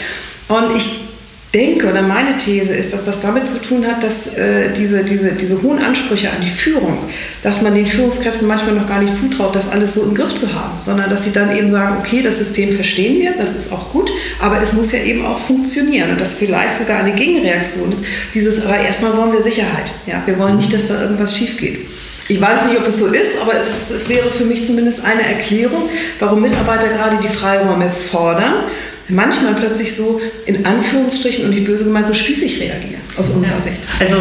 Speaker 4: Und ich denke oder meine These ist, dass das damit zu tun hat, dass äh, diese, diese, diese hohen Ansprüche an die Führung, dass man den Führungskräften manchmal noch gar nicht zutraut, das alles so im Griff zu haben, sondern dass sie dann eben sagen, okay, das System verstehen wir, das ist auch gut, aber es muss ja eben auch funktionieren und dass vielleicht sogar eine Gegenreaktion ist, dieses, aber erstmal wollen wir Sicherheit. Ja? Wir wollen nicht, dass da irgendwas schief geht. Ich weiß nicht, ob es so ist, aber es, es wäre für mich zumindest eine Erklärung, warum Mitarbeiter gerade die Freiräume fordern manchmal plötzlich so in Anführungsstrichen und nicht böse gemeint so spießig reagieren aus unserer ja. Sicht.
Speaker 3: Also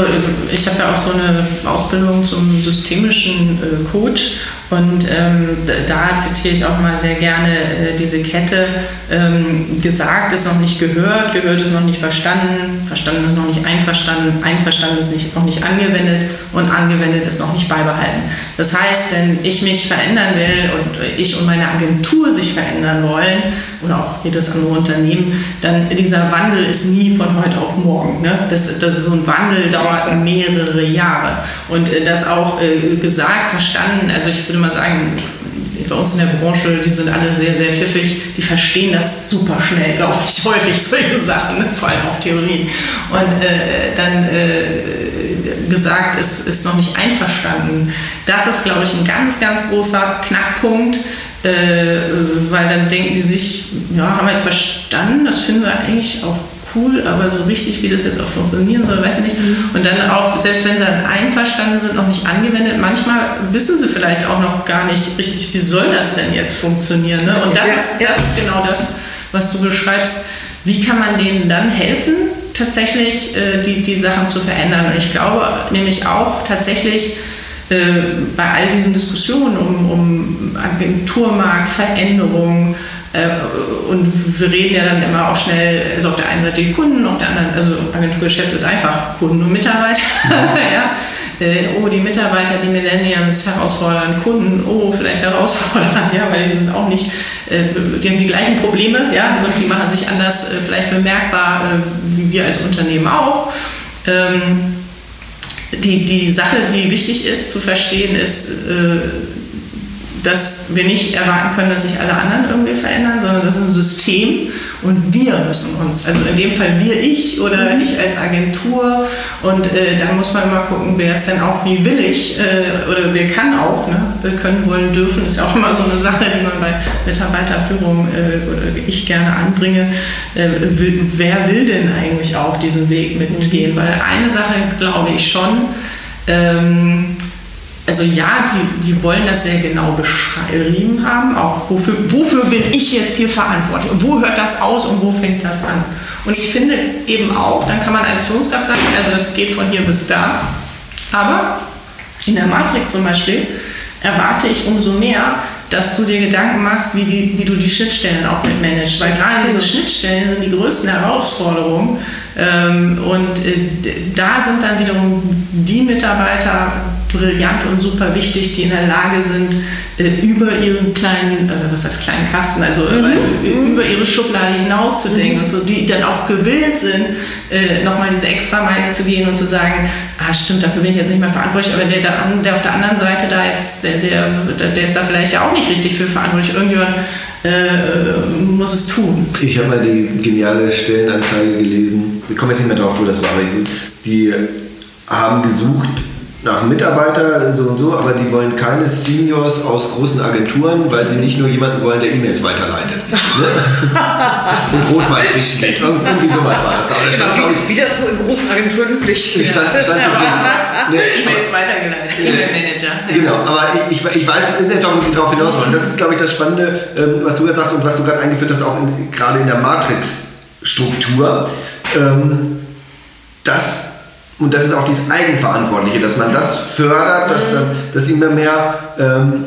Speaker 3: ich habe ja auch so eine Ausbildung zum systemischen äh, Coach und ähm, da zitiere ich auch mal sehr gerne äh, diese Kette, ähm, gesagt ist noch nicht gehört, gehört ist noch nicht verstanden, verstanden ist noch nicht einverstanden, einverstanden ist nicht, noch nicht angewendet und angewendet ist noch nicht beibehalten. Das heißt, wenn ich mich verändern will und ich und meine Agentur sich verändern wollen oder auch jedes andere Unternehmen, dann dieser Wandel ist nie von heute auf morgen. Ne? Das, das, so ein Wandel dauert mehrere Jahre und äh, das auch äh, gesagt, verstanden, also ich würde würde mal sagen, bei uns in der Branche, die sind alle sehr, sehr pfiffig, die verstehen das super schnell, glaube ich, häufig solche Sachen, vor allem auch Theorien. Und äh, dann äh, gesagt, es ist, ist noch nicht einverstanden. Das ist, glaube ich, ein ganz, ganz großer Knackpunkt, äh, weil dann denken die sich, ja, haben wir jetzt verstanden, das finden wir eigentlich auch cool, aber so richtig, wie das jetzt auch funktionieren soll, weiß ich nicht. Und dann auch, selbst wenn sie dann einverstanden sind, noch nicht angewendet, manchmal wissen sie vielleicht auch noch gar nicht richtig, wie soll das denn jetzt funktionieren. Ne? Und das, ja, ist, das ist genau das, was du beschreibst. Wie kann man denen dann helfen, tatsächlich äh, die, die Sachen zu verändern? Und ich glaube nämlich auch tatsächlich, äh, bei all diesen Diskussionen um, um Agenturmarkt, Veränderungen, und wir reden ja dann immer auch schnell, also auf der einen Seite die Kunden, auf der anderen, also Agenturgeschäft ist einfach Kunden und Mitarbeiter. ja. Äh, oh, die Mitarbeiter, die Millenniums herausfordern, Kunden, oh, vielleicht herausfordern, ja, weil die sind auch nicht, äh, die haben die gleichen Probleme, ja, und die machen sich anders vielleicht bemerkbar, wie wir als Unternehmen auch. Ähm, die, die Sache, die wichtig ist zu verstehen, ist, dass wir nicht erwarten können, dass sich alle anderen irgendwie verändern, sondern das ist ein System und wir müssen uns, also in dem Fall wir, ich oder mhm. ich als Agentur und äh, dann muss man immer gucken, wer ist denn auch wie willig äh, oder wer kann auch, ne? wir können, wollen, dürfen, ist ja auch immer so eine Sache, die man bei Mitarbeiterführung äh, oder ich gerne anbringe, äh, will, wer will denn eigentlich auch diesen Weg mitgehen, weil eine Sache glaube ich schon, ähm, also ja, die, die wollen das sehr genau beschrieben haben, auch wofür, wofür bin ich jetzt hier verantwortlich? Und wo hört das aus und wo fängt das an. Und ich finde eben auch, dann kann man als Führungskraft sagen, also das geht von hier bis da, aber in der Matrix zum Beispiel erwarte ich umso mehr, dass du dir Gedanken machst, wie, die, wie du die Schnittstellen auch mit managst, weil gerade diese Schnittstellen sind die größten Herausforderungen und äh, da sind dann wiederum die Mitarbeiter, brillant und super wichtig, die in der Lage sind, äh, über ihren kleinen, äh, was heißt kleinen Kasten, also mhm. über ihre Schublade hinauszudenken mhm. und so, die dann auch gewillt sind, äh, nochmal diese extra Meile zu gehen und zu sagen, ah stimmt, dafür bin ich jetzt nicht mehr verantwortlich, aber der, der auf der anderen Seite da jetzt, der, der, der ist da vielleicht ja auch nicht richtig für verantwortlich. Irgendjemand äh, muss es tun.
Speaker 2: Ich habe mal die geniale Stellenanzeige gelesen, ich komme jetzt nicht mehr drauf, wo das war, die haben gesucht, nach Mitarbeiter so und so, aber die wollen keine Seniors aus großen Agenturen, weil sie nicht nur jemanden wollen, der E-Mails weiterleitet. Ne? und Rotwein trinkt. Irgendwie sowas war das. Aber
Speaker 4: stand, genau, wie, wie das so in großen Agenturen üblich ist. Stand, stand
Speaker 3: ne? E-Mails weitergeleitet, E-Mail-Manager.
Speaker 2: Genau, aber ich, ich, ich weiß in der Tat, wie darauf hinaus wollen. Das ist, glaube ich, das Spannende, ähm, was du gerade sagst und was du gerade eingeführt hast, auch in, gerade in der Matrix-Struktur, ähm, dass und das ist auch dieses Eigenverantwortliche, dass man das fördert, dass, dass, dass immer mehr ähm,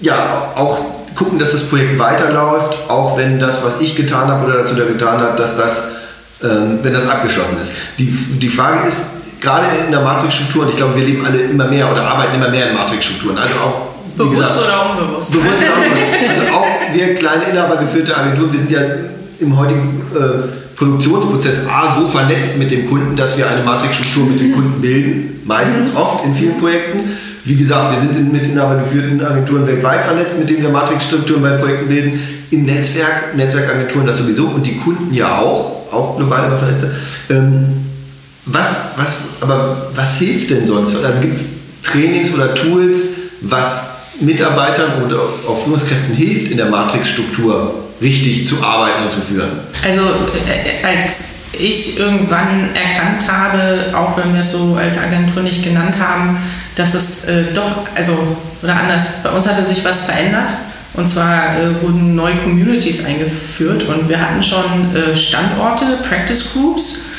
Speaker 2: ja, auch gucken, dass das Projekt weiterläuft, auch wenn das, was ich getan habe oder dazu da getan habe, dass das, ähm, wenn das abgeschlossen ist. Die, die Frage ist, gerade in der Matrixstruktur, und ich glaube, wir leben alle immer mehr oder arbeiten immer mehr in Matrixstrukturen, also auch
Speaker 3: Bewusst gesagt, oder unbewusst?
Speaker 2: Bewusst oder unbewusst. Also auch wir kleine inhabergeführte Agenturen, wir sind ja im heutigen äh, Produktionsprozess A so vernetzt mit dem Kunden, dass wir eine Matrixstruktur mit dem Kunden bilden, meistens mhm. oft in vielen Projekten. Wie gesagt, wir sind in, mit inhabergeführten Agenturen weltweit vernetzt, mit denen wir Matrixstrukturen bei Projekten bilden. Im Netzwerk, Netzwerkagenturen das sowieso und die Kunden ja auch, auch global immer vernetzt. Ähm, was, was, aber was hilft denn sonst? Also gibt es Trainings oder Tools, was Mitarbeitern oder auch Führungskräften hilft, in der Matrixstruktur richtig zu arbeiten und zu führen?
Speaker 3: Also äh, als ich irgendwann erkannt habe, auch wenn wir es so als Agentur nicht genannt haben, dass es äh, doch, also oder anders, bei uns hatte sich was verändert. Und zwar äh, wurden neue Communities eingeführt und wir hatten schon äh, Standorte, Practice Groups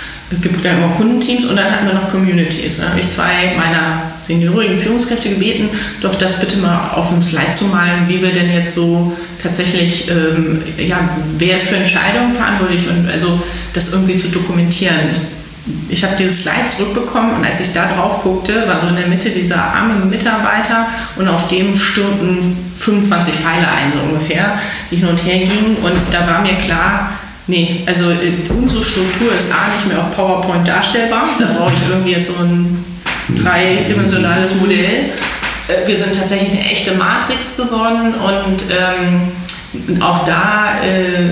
Speaker 3: gibt dann immer Kundenteams und dann hatten wir noch Communities. Da habe ich zwei meiner seniorigen Führungskräfte gebeten, doch das bitte mal auf dem Slide zu malen, wie wir denn jetzt so tatsächlich, ähm, ja, wer ist für Entscheidungen verantwortlich und also das irgendwie zu dokumentieren. Ich, ich habe dieses Slide zurückbekommen und als ich da drauf guckte, war so in der Mitte dieser arme Mitarbeiter und auf dem stürmten 25 Pfeile ein, so ungefähr, die hin und her gingen und da war mir klar, Nee, also äh, unsere Struktur ist A nicht mehr auf PowerPoint darstellbar. Da brauche ich irgendwie jetzt so ein dreidimensionales Modell. Äh, wir sind tatsächlich eine echte Matrix geworden und ähm, auch da, äh,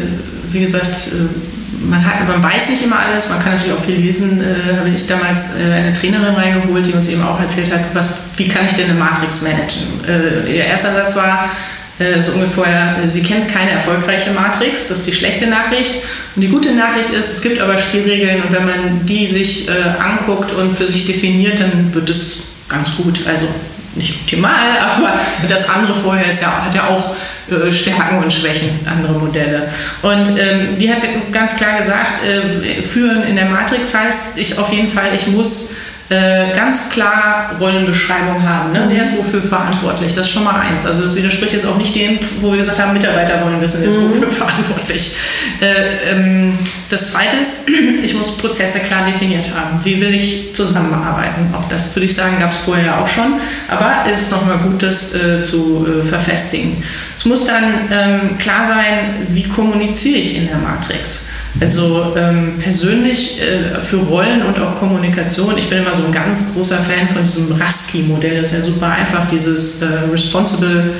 Speaker 3: wie gesagt, äh, man, hat, man weiß nicht immer alles, man kann natürlich auch viel lesen. Äh, habe ich damals äh, eine Trainerin reingeholt, die uns eben auch erzählt hat, was, wie kann ich denn eine Matrix managen. ihr erster Satz war, äh, so ungefähr, äh, sie kennt keine erfolgreiche Matrix, das ist die schlechte Nachricht. Und die gute Nachricht ist, es gibt aber Spielregeln und wenn man die sich äh, anguckt und für sich definiert, dann wird es ganz gut. Also nicht optimal, aber das andere vorher ist ja, hat ja auch äh, Stärken und Schwächen, andere Modelle. Und ähm, die hat ganz klar gesagt, äh, führen in der Matrix heißt ich auf jeden Fall, ich muss äh, ganz klar Rollenbeschreibung haben. Ne? Wer ist wofür verantwortlich? Das ist schon mal eins. Also das widerspricht jetzt auch nicht dem, wo wir gesagt haben, Mitarbeiter wollen wissen jetzt mhm. wofür verantwortlich. Äh, ähm, das zweite ist, ich muss Prozesse klar definiert haben. Wie will ich zusammenarbeiten? Auch das würde ich sagen, gab es vorher ja auch schon. Aber es ist nochmal gut, das äh, zu äh, verfestigen. Es muss dann ähm, klar sein, wie kommuniziere ich in der Matrix. Also ähm, persönlich äh, für Rollen und auch Kommunikation, ich bin immer so ein ganz großer Fan von diesem RASCI-Modell. Das ist ja super einfach, dieses äh, Responsible,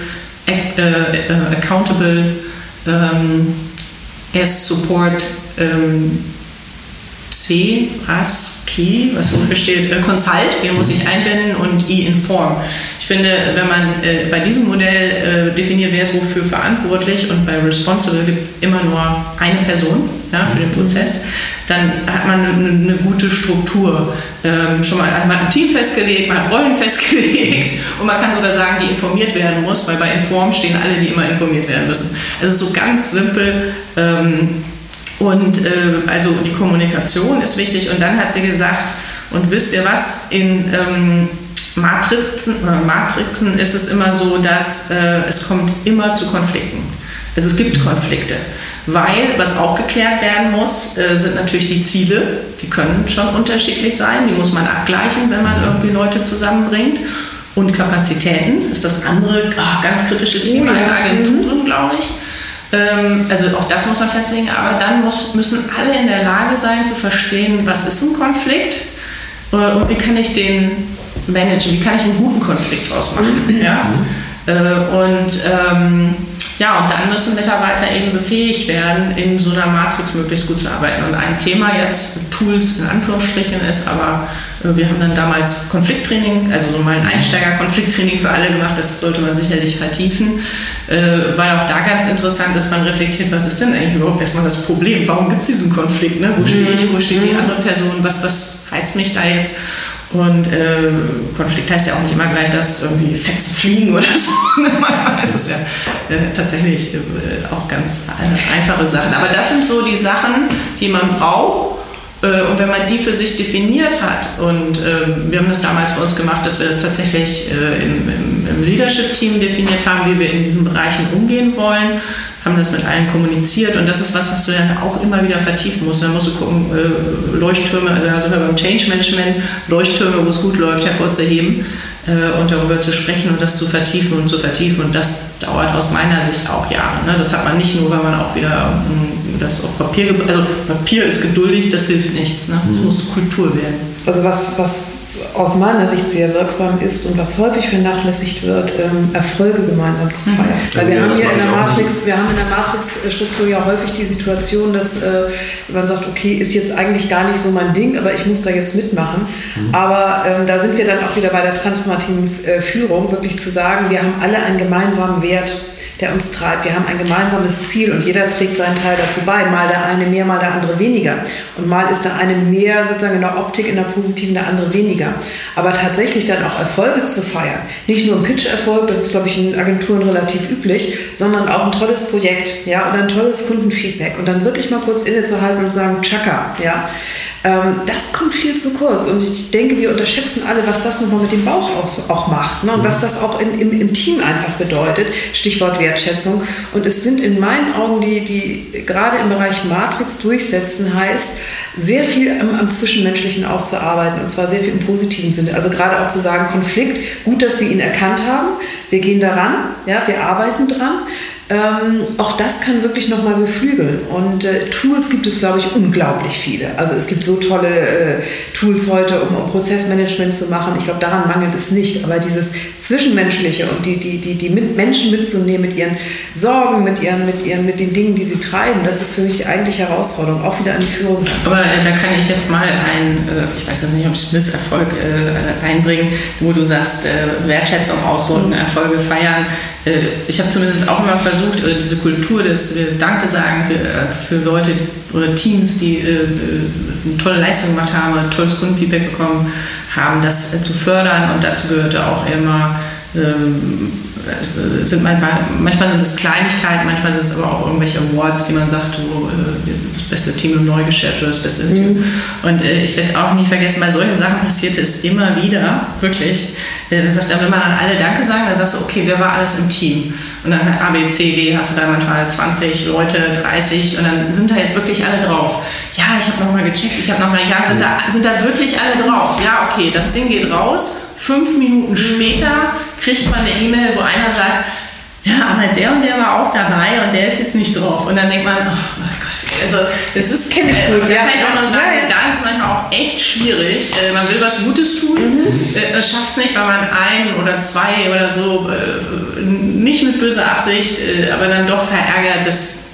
Speaker 3: äh, äh Accountable, ähm, S Support, ähm, C, RAS, Key, was wofür steht, äh, Consult, den muss ich einbinden und I Inform. Ich finde, wenn man äh, bei diesem Modell äh, definiert, wer ist wofür verantwortlich und bei Responsible gibt es immer nur eine Person ja, für den Prozess, dann hat man eine, eine gute Struktur. Ähm, schon mal, man hat ein Team festgelegt, man hat Rollen festgelegt und man kann sogar sagen, die informiert werden muss, weil bei Inform stehen alle, die immer informiert werden müssen. Also so ganz simpel. Ähm, und äh, also die Kommunikation ist wichtig. Und dann hat sie gesagt, und wisst ihr was, in ähm, Matrixen, Matrixen ist es immer so, dass äh, es kommt immer zu Konflikten. Also es gibt Konflikte. Weil, was auch geklärt werden muss, äh, sind natürlich die Ziele. Die können schon unterschiedlich sein. Die muss man abgleichen, wenn man irgendwie Leute zusammenbringt. Und Kapazitäten ist das andere oh, ganz kritische Thema oh, in Agenturen, glaube ich. Ähm, also auch das muss man festlegen, aber dann muss, müssen alle in der Lage sein zu verstehen, was ist ein Konflikt äh, und wie kann ich den managen, wie kann ich einen guten Konflikt draus machen. Mhm. Ja? Äh, und ähm, ja, und dann müssen Mitarbeiter eben befähigt werden, in so einer Matrix möglichst gut zu arbeiten. Und ein Thema jetzt, Tools in Anführungsstrichen, ist aber, äh, wir haben dann damals Konflikttraining, also so mal ein Einsteiger-Konflikttraining für alle gemacht, das sollte man sicherlich vertiefen, äh, weil auch da ganz interessant ist, man reflektiert, was ist denn eigentlich überhaupt erstmal das Problem? Warum gibt es diesen Konflikt? Ne? Wo stehe ich, wo steht die mhm. andere Person? Was, was reizt mich da jetzt? Und äh, Konflikt heißt ja auch nicht immer gleich, dass irgendwie Fetzen fliegen oder so. das ist ja äh, tatsächlich äh, auch ganz einfache Sachen. Aber das sind so die Sachen, die man braucht, Äh, und wenn man die für sich definiert hat, und äh, wir haben das damals für uns gemacht, dass wir das tatsächlich äh, im, im, im Leadership-Team definiert haben, wie wir in diesen Bereichen umgehen wollen, haben das mit allen kommuniziert und das ist was, was du dann auch immer wieder vertiefen musst. Dann musst du gucken, äh, Leuchttürme, also da sind wir beim Change Management, Leuchttürme, wo es gut läuft, hervorzuheben äh, und darüber zu sprechen und das zu vertiefen und zu vertiefen. Und das dauert aus meiner Sicht auch Jahre. Ne? Das hat man nicht nur, weil man auch wieder ähm, das auf Papier, also Papier ist geduldig, das hilft nichts. Ne? Es mhm. muss Kultur werden.
Speaker 4: Also was, was aus meiner Sicht sehr wirksam ist und was häufig vernachlässigt wird, ähm, Erfolge gemeinsam zu feiern. Mhm. Weil wir ja, haben hier in der Matrix, wir haben in der Matrix-Struktur ja häufig die Situation, dass äh, man sagt, okay, ist jetzt eigentlich gar nicht so mein Ding, aber ich muss da jetzt mitmachen. Mhm. Aber ähm, da sind wir dann auch wieder bei der transformativen äh, Führung, wirklich zu sagen, wir haben alle einen gemeinsamen Wert der uns treibt. Wir haben ein gemeinsames Ziel und jeder trägt seinen Teil dazu bei. Mal der eine mehr, mal der andere weniger. Und mal ist der eine mehr sozusagen in der Optik, in der positiven, der andere weniger. Aber tatsächlich dann auch Erfolge zu feiern. Nicht nur ein Pitch-Erfolg, das ist, glaube ich, in Agenturen relativ üblich, sondern auch ein tolles Projekt, ja, oder ein tolles Kundenfeedback. Und dann wirklich mal kurz innezuhalten und sagen, Chaka, ja. Ähm, das kommt viel zu kurz. Und ich denke, wir unterschätzen alle, was das nochmal mit dem Bauch auch, auch macht. Ne? Und was das auch in, im, im Team einfach bedeutet. Stichwort Wertschätzung. Und es sind in meinen Augen die, die gerade im Bereich Matrix durchsetzen heißt, sehr viel am, am Zwischenmenschlichen auch zu arbeiten. Und zwar sehr viel im positiven Sinne. Also gerade auch zu sagen, Konflikt, gut, dass wir ihn erkannt haben. Wir gehen daran, ja, wir arbeiten dran. Ähm, auch das kann wirklich nochmal beflügeln. Und äh, Tools gibt es, glaube ich, unglaublich viele. Also es gibt so tolle äh, Tools heute, um, um, Prozessmanagement zu machen. Ich glaube, daran mangelt es nicht. Aber dieses Zwischenmenschliche und die, die, die, die mit Menschen mitzunehmen mit ihren Sorgen, mit, ihren, mit, ihren, mit den Dingen, die sie treiben, das ist für mich die eigentliche Herausforderung, auch wieder an die Führung.
Speaker 3: Aber äh, da kann ich jetzt mal ein, äh, ich weiß nicht, ob ich Misserfolg äh, einbringen, wo du sagst, äh, Wertschätzung ausloten, Erfolge feiern. ich habe zumindest auch immer versucht, versucht, oder diese Kultur des wir Danke sagen für, äh, für Leute oder Teams, die äh, äh, eine tolle Leistung gemacht haben oder tolles Kundenfeedback bekommen haben, das zu fördern. Und dazu gehörte auch immer ähm, sind manchmal, manchmal sind es Kleinigkeiten, manchmal sind es aber auch irgendwelche Awards, die man sagt, wo, äh, das beste Team im Neugeschäft oder das beste mhm. Team. Und äh, ich werde auch nie vergessen, bei solchen Sachen passierte es immer wieder, wirklich. Äh, dann sagt, wenn man dann alle Danke sagen, dann sagst du, okay, wer war alles im Team? Und dann A, B, C, D hast du da manchmal 20 Leute, 30 und dann sind da jetzt wirklich alle drauf. Ja, ich habe nochmal gecheckt, ich habe nochmal, ja, sind da, sind da wirklich alle drauf? Ja, okay, das Ding geht raus Fünf Minuten später kriegt man eine E-Mail, wo einer sagt, ja, aber der und der war auch dabei und der ist jetzt nicht drauf. Und dann denkt man, oh Gott, also es ist, kenne ich gut. Da kann ich auch noch sagen, ja, ja. da ist es manchmal auch echt schwierig. Äh, man will was Gutes tun, mhm. Äh, schafft es nicht, weil man ein oder zwei oder so, äh, nicht mit böser Absicht, aber dann doch verärgert, dass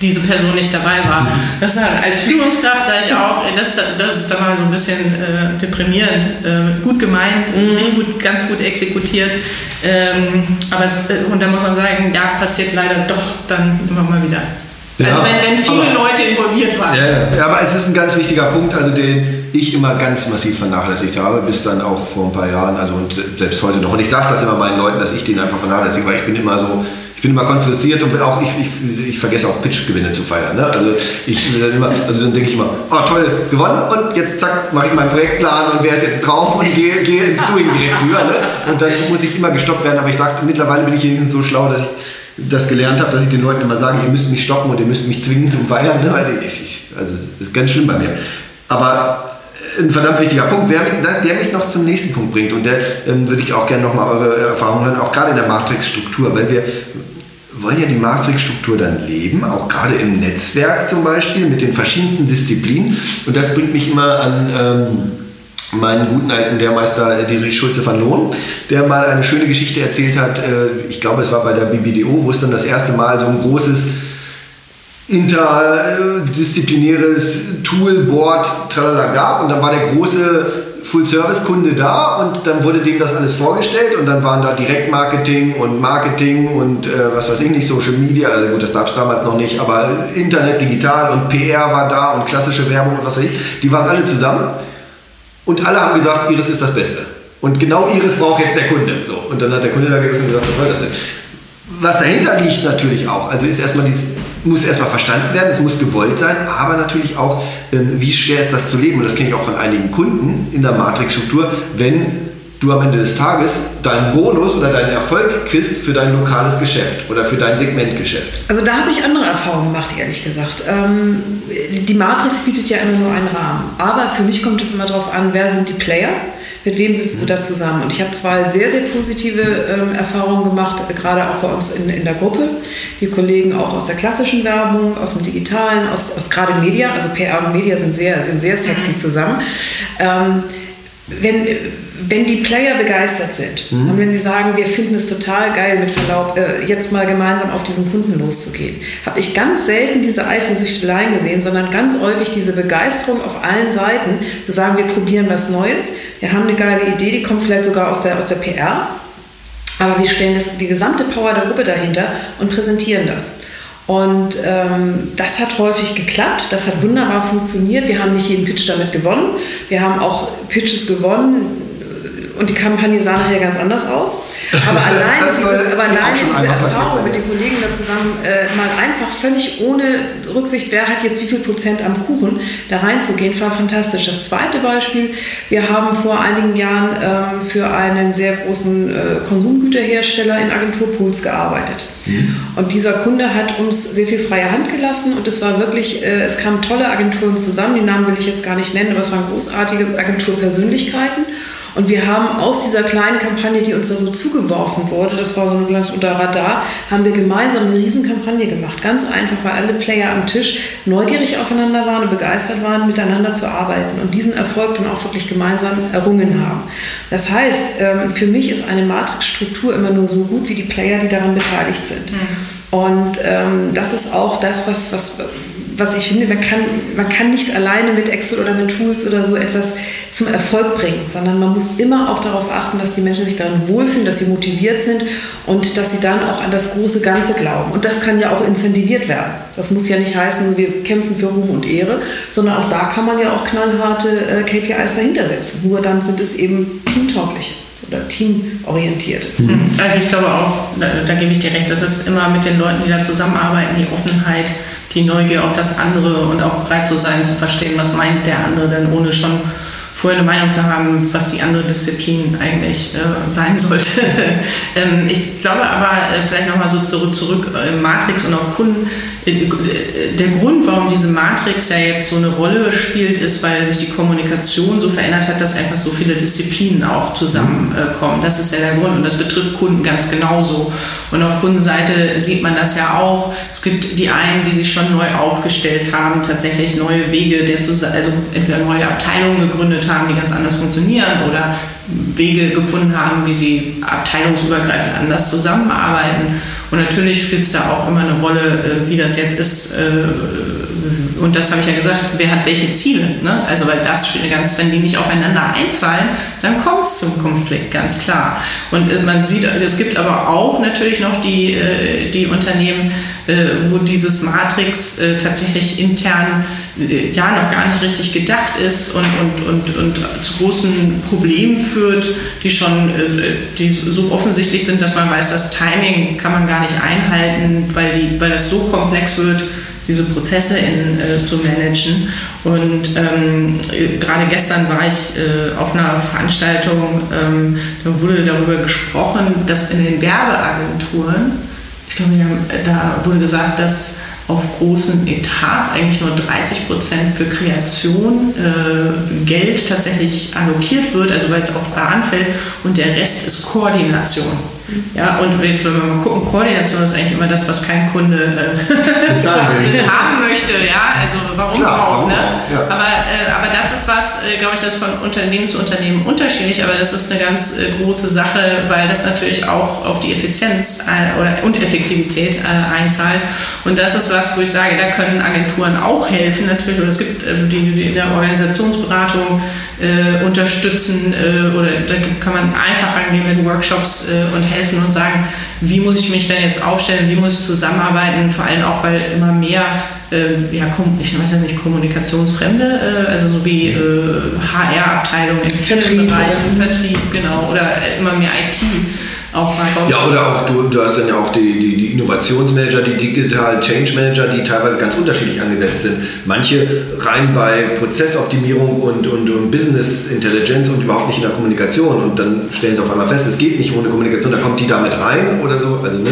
Speaker 3: diese Person nicht dabei war. Das ist halt, als Führungskraft sage ich auch, das, das ist dann mal so ein bisschen äh, deprimierend. Äh, gut gemeint, mhm. nicht gut, ganz gut exekutiert. Ähm, aber es, äh, und da muss man sagen, ja, passiert leider doch dann immer mal wieder. Ja, also wenn, wenn viele aber, Leute involviert waren.
Speaker 2: Ja, ja, aber es ist ein ganz wichtiger Punkt, also den ich immer ganz massiv vernachlässigt habe, bis dann auch vor ein paar Jahren, also und selbst heute noch. Und ich sage das immer meinen Leuten, dass ich den einfach vernachlässige, weil ich bin immer so, ich bin immer konzentriert und auch ich, ich, ich vergesse auch Pitch-Gewinne zu feiern. Ne? Also ich dann immer, also dann denke ich immer, oh toll, gewonnen und jetzt zack, mache ich meinen Projektplan und wer ist jetzt drauf und gehe, gehe ins Doing direkt rüber. Ne? Und dann muss ich immer gestoppt werden. Aber ich sage, mittlerweile bin ich wenigstens so schlau, dass ich das gelernt habe, dass ich den Leuten immer sage, ihr müsst mich stoppen und ihr müsst mich zwingen zum Feiern. Ne? Also, das ist ganz schlimm bei mir. Aber ein verdammt wichtiger Punkt, der, der mich noch zum nächsten Punkt bringt. Und der ähm, würde ich auch gerne nochmal eure Erfahrungen hören, auch gerade in der Matrix-Struktur, weil wir wollen ja die Matrix-Struktur dann leben, auch gerade im Netzwerk zum Beispiel, mit den verschiedensten Disziplinen. Und das bringt mich immer an ähm, meinen guten alten Lehrmeister Dietrich Schulze van Lohn, der mal eine schöne Geschichte erzählt hat. Äh, ich glaube, es war bei der BBDO, wo es dann das erste Mal so ein großes interdisziplinäres Toolboard tralala gab und dann war der große Full-Service-Kunde da und dann wurde dem das alles vorgestellt und dann waren da Direktmarketing und Marketing und äh, was weiß ich nicht, Social Media, also gut, das gab es damals noch nicht, aber Internet, digital und PR war da und klassische Werbung und was weiß ich, die waren alle zusammen und alle haben gesagt, Iris ist das Beste. Und genau Iris braucht jetzt der Kunde. So. Und dann hat der Kunde da gesessen und gesagt, was soll das denn? Was dahinter liegt natürlich auch, also ist erstmal dieses muss erstmal verstanden werden, es muss gewollt sein, aber natürlich auch, ähm, wie schwer ist das zu leben. Und das kenne ich auch von einigen Kunden in der Matrix-Struktur, wenn du am Ende des Tages deinen Bonus oder deinen Erfolg kriegst für dein lokales Geschäft oder für dein Segmentgeschäft.
Speaker 4: Also da habe ich andere Erfahrungen gemacht, ehrlich gesagt. Ähm, die Matrix bietet ja immer nur einen Rahmen. Aber für mich kommt es immer darauf an, wer sind die Player, mit wem sitzt du da zusammen. Und ich habe zwei sehr, sehr positive ähm, Erfahrungen gemacht, gerade auch bei uns in, in der Gruppe. Die Kollegen auch aus der klassischen Werbung, aus dem Digitalen, aus, aus gerade Media, also PR und Media sind sehr, sind sehr sexy zusammen. Ähm, wenn, wenn die Player begeistert sind mhm. und wenn sie sagen, wir finden es total geil, mit Verlaub, äh, jetzt mal gemeinsam auf diesen Kunden loszugehen, habe ich ganz selten diese Eifersüchteleien gesehen, sondern ganz häufig diese Begeisterung auf allen Seiten, zu sagen, wir probieren was Neues, wir haben eine geile Idee, die kommt vielleicht sogar aus der, aus der PR, aber wir stellen das, die gesamte Power der Gruppe dahinter und präsentieren das. Und ähm, das hat häufig geklappt, das hat wunderbar funktioniert. Wir haben nicht jeden Pitch damit gewonnen. Wir haben auch Pitches gewonnen, und die Kampagne sah nachher ganz anders aus. Aber allein das, das dieses, aber allein diese Erfahrung mit den Kollegen da zusammen, äh, mal einfach völlig ohne Rücksicht, wer hat jetzt wie viel Prozent am Kuchen, da reinzugehen, war fantastisch. Das zweite Beispiel, wir haben vor einigen Jahren ähm, für einen sehr großen äh, Konsumgüterhersteller in Agenturpools gearbeitet. Mhm. Und dieser Kunde hat uns sehr viel freie Hand gelassen und es war wirklich, äh, es kamen tolle Agenturen zusammen, die Namen will ich jetzt gar nicht nennen, aber es waren großartige Agenturpersönlichkeiten. Und wir haben aus dieser kleinen Kampagne, die uns da so zugeworfen wurde, das war so ein ganz unter Radar, haben wir gemeinsam eine Riesenkampagne gemacht. Ganz einfach, weil alle Player am Tisch neugierig aufeinander waren und begeistert waren, miteinander zu arbeiten und diesen Erfolg dann auch wirklich gemeinsam errungen haben. Das heißt, ähm, für mich ist eine Matrixstruktur immer nur so gut wie die Player, die daran beteiligt sind. Mhm. Und ähm, das ist auch das, was, was was ich finde, man kann, man kann nicht alleine mit Excel oder mit Tools oder so etwas zum Erfolg bringen, sondern man muss immer auch darauf achten, dass die Menschen sich darin wohlfühlen, dass sie motiviert sind und dass sie dann auch an das große Ganze glauben. Und das kann ja auch incentiviert werden. Das muss ja nicht heißen, wir kämpfen für Ruhm und Ehre, sondern auch da kann man ja auch knallharte äh, KPIs dahinter setzen. Nur dann sind es eben teamtauglich oder teamorientiert.
Speaker 3: Mhm. Also ich glaube auch, da, da, gebe ich dir recht, das ist immer mit den Leuten, die da zusammenarbeiten, die Offenheit, die Neugier auf das andere und auch bereit zu sein, zu verstehen, was meint der andere denn, ohne schon vorher eine Meinung zu haben, was die andere Disziplin eigentlich äh, sein sollte. ähm, ich glaube aber, äh, vielleicht nochmal so zurück, zurück äh, Matrix und auf Kunden. Äh, der Grund, warum diese Matrix ja jetzt so eine Rolle spielt, ist, weil sich die Kommunikation so verändert hat, dass einfach so viele Disziplinen auch zusammenkommen. das ist ja der Grund und das betrifft Kunden ganz genauso. Und auf Kundenseite sieht man das ja auch. Es gibt die einen, die sich schon neu aufgestellt haben, tatsächlich neue Wege, der also entweder neue Abteilungen gegründet haben, die ganz anders funktionieren oder Wege gefunden haben, wie sie abteilungsübergreifend anders zusammenarbeiten. Und natürlich spielt es da auch immer eine Rolle, äh, wie das jetzt ist. Äh, und das habe ich ja gesagt, wer hat welche Ziele. Ne? Also weil das ganz, wenn die nicht aufeinander einzahlen, dann kommt es zum Konflikt, ganz klar. Und äh, man sieht, es gibt aber auch natürlich noch die, die Unternehmen, wo dieses Matrix tatsächlich intern ja noch gar nicht richtig gedacht ist und, und, und, und zu großen Problemen führt, die schon die so offensichtlich sind, dass man weiß, das Timing kann man gar nicht einhalten, weil, die, weil das so komplex wird, diese Prozesse in, äh, zu managen. Und ähm, gerade gestern war ich äh, auf einer Veranstaltung, ähm, da wurde darüber gesprochen, dass in den Werbeagenturen, ich glaube, da wurde gesagt, dass auf großen Etats eigentlich nur 30 Prozent für Kreation äh, Geld tatsächlich allokiert wird, also weil es auch da anfällt, und der Rest ist Koordination. Ja, und jetzt, wenn wir mal gucken, Koordination ist eigentlich immer das, was kein Kunde äh, haben möchte. Ja, also warum Klar, auch. Warum ne? auch ja. aber, äh, aber das ist was, äh, glaube ich, das von Unternehmen zu Unternehmen unterschiedlich, aber das ist eine ganz äh, große Sache, weil das natürlich auch auf die Effizienz äh, oder, und Effektivität einzahlt. Und das ist was, wo ich sage, da können Agenturen auch helfen natürlich. Oder es gibt die, die in der Organisationsberatung unterstützen oder da kann man einfach rangehen mit Workshops und helfen helfen und sagen, wie muss ich mich denn jetzt aufstellen, wie muss ich zusammenarbeiten, vor allem auch, weil immer mehr, äh, ja, ich weiß ja nicht, Kommunikationsfremde, äh, also so wie äh, HR-Abteilungen in vielen Bereichen, Vertrieb, genau, oder immer mehr IT auch reinkommt.
Speaker 2: Ja, oder auch du, du hast dann ja auch die, die, die Innovationsmanager, die Digital Change Manager, die teilweise ganz unterschiedlich angesetzt sind. Manche rein bei Prozessoptimierung und, und, und Business Intelligence und überhaupt nicht in der Kommunikation. Und dann stellen sie auf einmal fest, es geht nicht ohne Kommunikation, da kommt die damit rein oder so. Also, ne?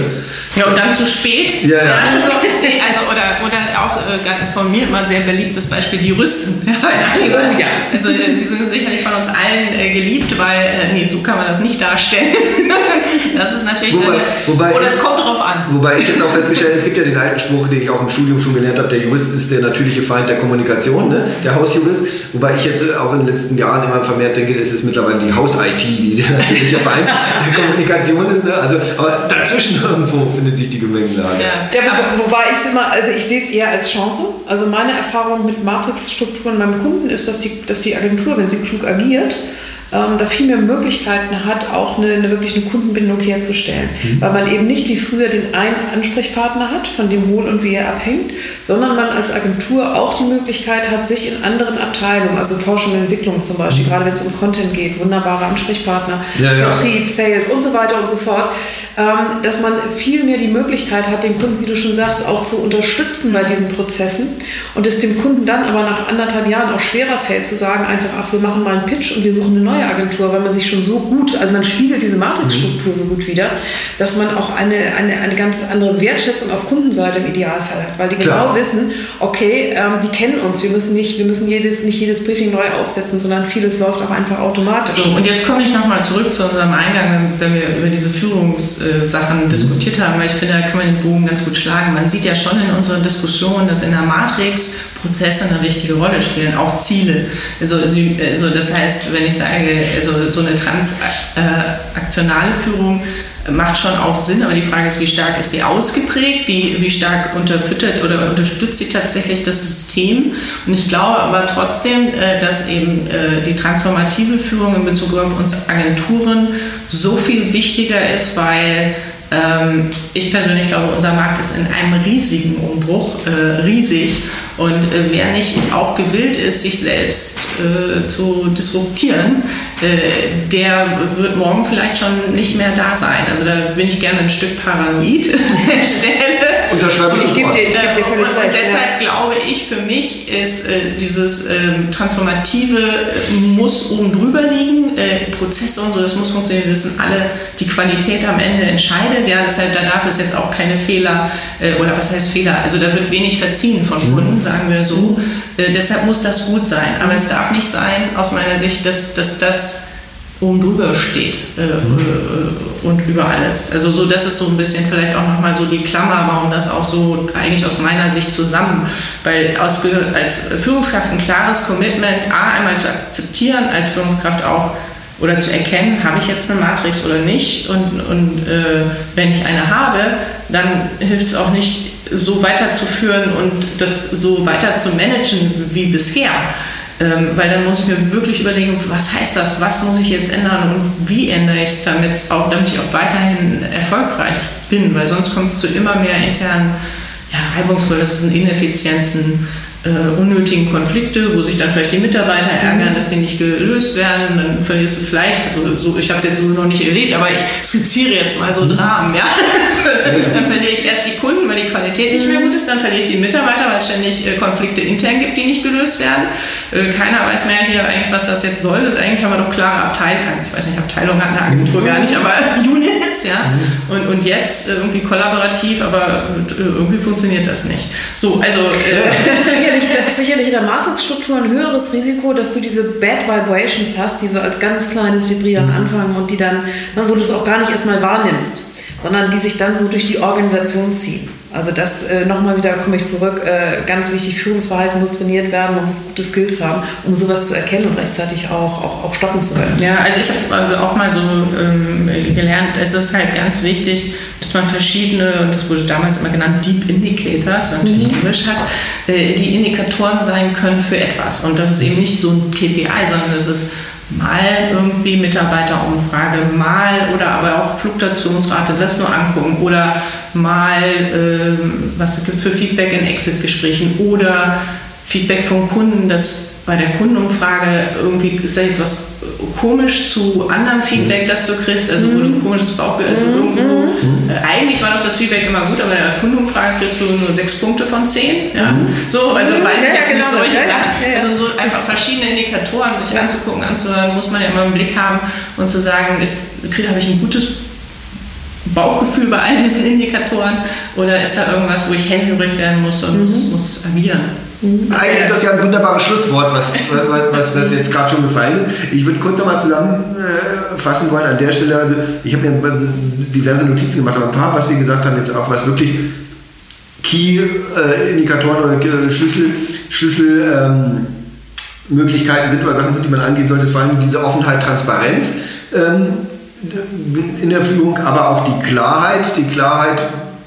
Speaker 3: Ja, und dann zu spät.
Speaker 2: Ja, ja.
Speaker 3: Also, also oder, oder auch äh, von mir immer sehr beliebtes Beispiel, die Juristen. ja. also sie sind sicherlich von uns allen äh, geliebt, weil, äh, nee, so kann man das nicht darstellen. das ist natürlich
Speaker 2: Wobei-
Speaker 3: dann,
Speaker 2: wobei-
Speaker 3: oder es kommt drauf an.
Speaker 2: Wobei ich jetzt auch festgestellt habe, es gibt ja den alten Spruch, den ich auch im Studium schon gelernt habe, der Jurist ist der natürliche Feind der Kommunikation, ne? der Hausjurist. Wobei ich jetzt auch in den letzten Jahren immer vermehrt denke, es ist mittlerweile die Haus-IT, die der natürliche Feind der Kommunikation ist. Ne? Also, aber dazwischen irgendwo findet sich die Gemengelage.
Speaker 3: Ja.
Speaker 4: Wo, wobei ich es immer, also ich sehe es eher als Chance. Also meine Erfahrung mit Matrixstrukturen beim Kunden ist, dass die, dass die Agentur, wenn sie klug agiert, ähm, da viel mehr Möglichkeiten hat, auch eine, eine wirklich eine Kundenbindung herzustellen. Weil man eben nicht wie früher den einen Ansprechpartner hat, von dem Wohl und Wehe abhängt, sondern man als Agentur auch die Möglichkeit hat, sich in anderen Abteilungen, also Forschung und Entwicklung zum Beispiel, gerade wenn es um Content geht, wunderbare Ansprechpartner,
Speaker 2: Ja, ja.
Speaker 4: Vertrieb, Sales und so weiter und so fort, ähm, dass man viel mehr die Möglichkeit hat, den Kunden, wie du schon sagst, auch zu unterstützen bei diesen Prozessen und es dem Kunden dann aber nach anderthalb Jahren auch schwerer fällt zu sagen, einfach, ach, wir machen mal einen Pitch und wir suchen eine neue Agentur, weil man sich schon so gut, also man spiegelt diese Matrixstruktur so gut wieder, dass man auch eine, eine, eine ganz andere Wertschätzung auf Kundenseite im Idealfall hat, weil die
Speaker 2: Klar.
Speaker 4: genau wissen, okay, ähm, die kennen uns, wir müssen nicht, wir müssen jedes, nicht jedes Briefing neu aufsetzen, sondern vieles läuft auch einfach automatisch.
Speaker 3: So, und jetzt komme ich nochmal zurück zu unserem Eingang, wenn wir über diese Führungssachen diskutiert haben, weil ich finde, da kann man den Bogen ganz gut schlagen. Man sieht ja schon in unserer Diskussion, dass in der Matrix Prozesse eine wichtige Rolle spielen, auch Ziele. Also, also das heißt, wenn ich sage, also so eine transaktionale Führung macht schon auch Sinn, aber die Frage ist, wie stark ist sie ausgeprägt, wie, wie stark unterfüttert oder unterstützt sie tatsächlich das System. Und ich glaube aber trotzdem, äh, dass eben äh, die transformative Führung in Bezug auf uns Agenturen so viel wichtiger ist, weil ähm, ich persönlich glaube, unser Markt ist in einem riesigen Umbruch, äh, riesig. Und äh, wer nicht auch gewillt ist, sich selbst äh, zu disruptieren, äh, der wird morgen vielleicht schon nicht mehr da sein. Also da bin ich gerne ein Stück paranoid an der Stelle.
Speaker 2: Unterschreibe ich
Speaker 4: Ich gebe dir, ich geb dir
Speaker 3: und,
Speaker 4: völlig
Speaker 3: und
Speaker 4: recht.
Speaker 3: deshalb glaube ich, für mich ist äh, dieses ähm, Transformative äh, muss oben drüber liegen. Äh, Prozesse und so, das muss funktionieren. Wir wissen alle, die Qualität am Ende entscheidet. Ja, deshalb da darf es jetzt auch keine Fehler äh, oder was heißt Fehler? Also da wird wenig verziehen von Kunden, sagen wir so. Äh, deshalb muss das gut sein. Aber es darf nicht sein, aus meiner Sicht, dass, dass das oben drüber steht äh, äh, und über alles. Also so, das ist so ein bisschen vielleicht auch nochmal so die Klammer, warum das auch so eigentlich aus meiner Sicht zusammen, weil aus, als Führungskraft ein klares Commitment, A, einmal zu akzeptieren, als Führungskraft auch oder zu erkennen, habe ich jetzt eine Matrix oder nicht? Und, und äh, wenn ich eine habe, dann hilft es auch nicht so weiterzuführen und das so weiter zu managen wie bisher. Ähm, weil dann muss ich mir wirklich überlegen, was heißt das, was muss ich jetzt ändern? Und wie ändere ich es, damit, ich auch weiterhin erfolgreich bin, weil sonst kommt es zu immer mehr internen ja, Reibungsverlusten, Ineffizienzen, äh, unnötigen Konflikte, wo sich dann vielleicht die Mitarbeiter ärgern, dass die nicht gelöst werden. Dann verlierst du vielleicht, also so, ich habe es jetzt so noch nicht erlebt, aber ich skizziere jetzt mal so Dramen, ja. dann verliere ich erst die Kunden, weil die Qualität nicht mehr gut ist, dann verliere ich die Mitarbeiter, weil es ständig äh, Konflikte intern gibt, die nicht gelöst werden. Äh, keiner weiß mehr hier eigentlich, was das jetzt soll. Das, eigentlich haben wir doch klare Abteilungen, ich weiß nicht, Abteilung hat eine Agentur gar nicht, aber Units, ja. Und, und jetzt äh, irgendwie kollaborativ, aber äh, irgendwie funktioniert das nicht. So, also äh,
Speaker 4: das, ist sicherlich, das ist sicherlich in der Matrixstruktur ein höheres Risiko, dass du diese Bad Vibrations hast, die so als ganz kleines Vibrieren anfangen und die dann, dann wo du es auch gar nicht erstmal wahrnimmst, sondern die sich dann so durch die Organisation ziehen. Also das äh, nochmal wieder komme ich zurück, äh, ganz wichtig, Führungsverhalten muss trainiert werden, man muss gute Skills haben, um sowas zu erkennen und rechtzeitig auch, auch, auch stoppen zu können.
Speaker 3: Ja, also ich habe auch mal so ähm, gelernt, es ist halt ganz wichtig, dass man verschiedene, und das wurde damals immer genannt, Deep Indicators, natürlich Englisch hat, äh, die Indikatoren sein können für etwas. Und das ist eben nicht so ein KPI, sondern es ist mal irgendwie Mitarbeiterumfrage, mal oder aber auch Fluktuationsrate, das nur angucken oder mal, ähm, was gibt es für Feedback in Exit-Gesprächen oder Feedback vom Kunden, das bei der Kundenumfrage irgendwie ist da jetzt was komisch zu anderem Feedback, das du kriegst, also wo du ein komisches Bauchgefühl, also irgendwo, äh, eigentlich war doch das Feedback immer gut, aber bei der Kundenumfrage kriegst du nur sechs Punkte von zehn, ja, so, also weiß ich
Speaker 4: Ja,
Speaker 3: jetzt nicht
Speaker 4: genau,
Speaker 3: solche
Speaker 4: ja,
Speaker 3: Sachen,
Speaker 4: ja,
Speaker 3: also so einfach verschiedene Indikatoren sich anzugucken, anzuhören, muss man ja immer im Blick haben und zu sagen, habe ich ein gutes Bauchgefühl bei all diesen Indikatoren oder ist da irgendwas, wo ich hellhörig werden muss und muss, muss agieren?
Speaker 2: Eigentlich ist das ja ein wunderbares Schlusswort, was, was, was jetzt gerade schon gefallen ist. Ich würde kurz nochmal zusammenfassen wollen an der Stelle. Also ich habe mir diverse Notizen gemacht, aber ein paar, was wir gesagt haben, jetzt auch was wirklich Key-Indikatoren oder äh, Schlüssel, Schlüssel ähm, Möglichkeiten sind oder Sachen sind, die man angehen sollte, ist vor allem diese Offenheit, Transparenz ähm, in der Führung, aber auch die Klarheit, die Klarheit,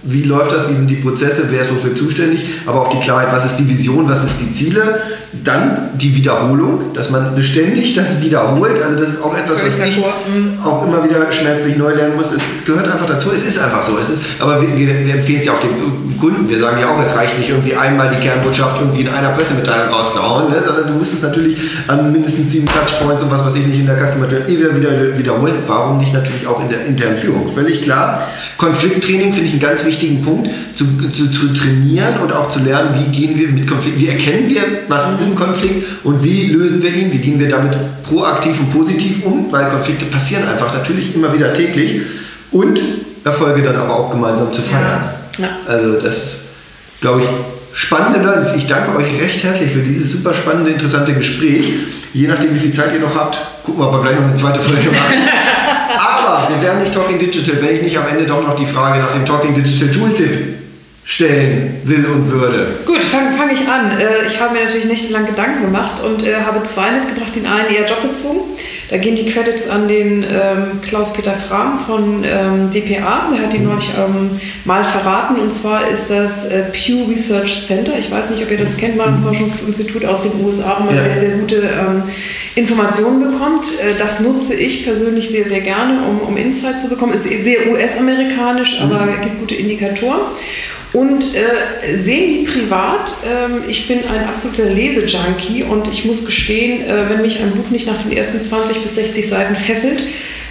Speaker 2: wie läuft das, wie sind die Prozesse, wer ist wofür zuständig, aber auch die Klarheit, was ist die Vision, was ist die Ziele, dann die Wiederholung, dass man beständig das wiederholt, also das ist auch etwas, was ich
Speaker 4: d'accord.
Speaker 2: auch immer wieder schmerzlich neu lernen muss, es, es gehört einfach dazu, es ist einfach so, es ist, aber wir, wir, wir empfehlen es ja auch den Kunden, wir sagen ja auch, es reicht nicht irgendwie einmal die Kernbotschaft irgendwie in einer Pressemitteilung rauszuhauen, ne, sondern du musst es natürlich an mindestens sieben Touchpoints und was weiß ich nicht in der Customer Journey wieder, wieder wiederholen, warum nicht natürlich auch in der internen Führung, völlig klar. Konflikttraining finde ich einen ganz wichtigen Punkt, zu, zu, zu trainieren und auch zu lernen, wie gehen wir mit Konflikten, wie erkennen wir, was ist ein Konflikt und wie lösen wir ihn, wie gehen wir damit proaktiv und positiv um, weil Konflikte passieren einfach natürlich immer wieder täglich und Erfolge dann aber auch gemeinsam zu feiern.
Speaker 4: Ja.
Speaker 2: Also das glaube ich, spannende Learnings. Ich danke euch recht herzlich für dieses super spannende, interessante Gespräch. Je nachdem, wie viel Zeit ihr noch habt, gucken wir, ob wir gleich noch eine zweite Folge machen. Aber wir wären nicht Talking Digital, wenn ich nicht am Ende doch noch die Frage nach dem Talking Digital Tooltip stellen will und würde.
Speaker 4: Gut, fange fang ich an. Äh, Ich habe mir natürlich nächtelang Gedanken gemacht und äh, habe zwei mitgebracht, den einen eher jobbezogen. Da gehen die Credits an den ähm, Klaus-Peter Frahm von ähm, DPA. Der hat die neulich ähm, mal verraten. Und zwar ist das äh, Pew Research Center. Ich weiß nicht, ob ihr das kennt, mal ein Forschungsinstitut aus den USA, wo man
Speaker 2: Ja.
Speaker 4: sehr, sehr gute ähm, Informationen bekommt. Äh, das nutze ich persönlich sehr, sehr gerne, um, um Insight zu bekommen. Ist sehr US-amerikanisch, aber gibt gute Indikatoren. Und äh, semi-privat, ähm, ich bin ein absoluter Lesejunkie und ich muss gestehen, äh, wenn mich ein Buch nicht nach den ersten 20 bis 60 Seiten fesselt,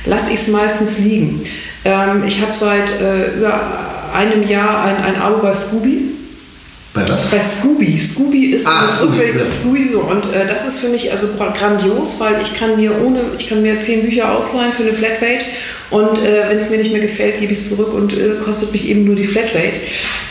Speaker 4: lasse ich es meistens liegen. Ähm, ich habe seit äh, über einem Jahr ein, ein Abo bei Scooby.
Speaker 2: Bei was?
Speaker 4: Bei Scooby. Scooby ist
Speaker 2: Ah,
Speaker 4: das
Speaker 2: Scooby, ja.
Speaker 4: Scooby so. Und äh, das ist für mich also gra- grandios, weil ich kann mir ohne, ich kann mir zehn Bücher ausleihen für eine Flatrate und äh, wenn es mir nicht mehr gefällt, gebe ich es zurück und äh, kostet mich eben nur die Flatrate.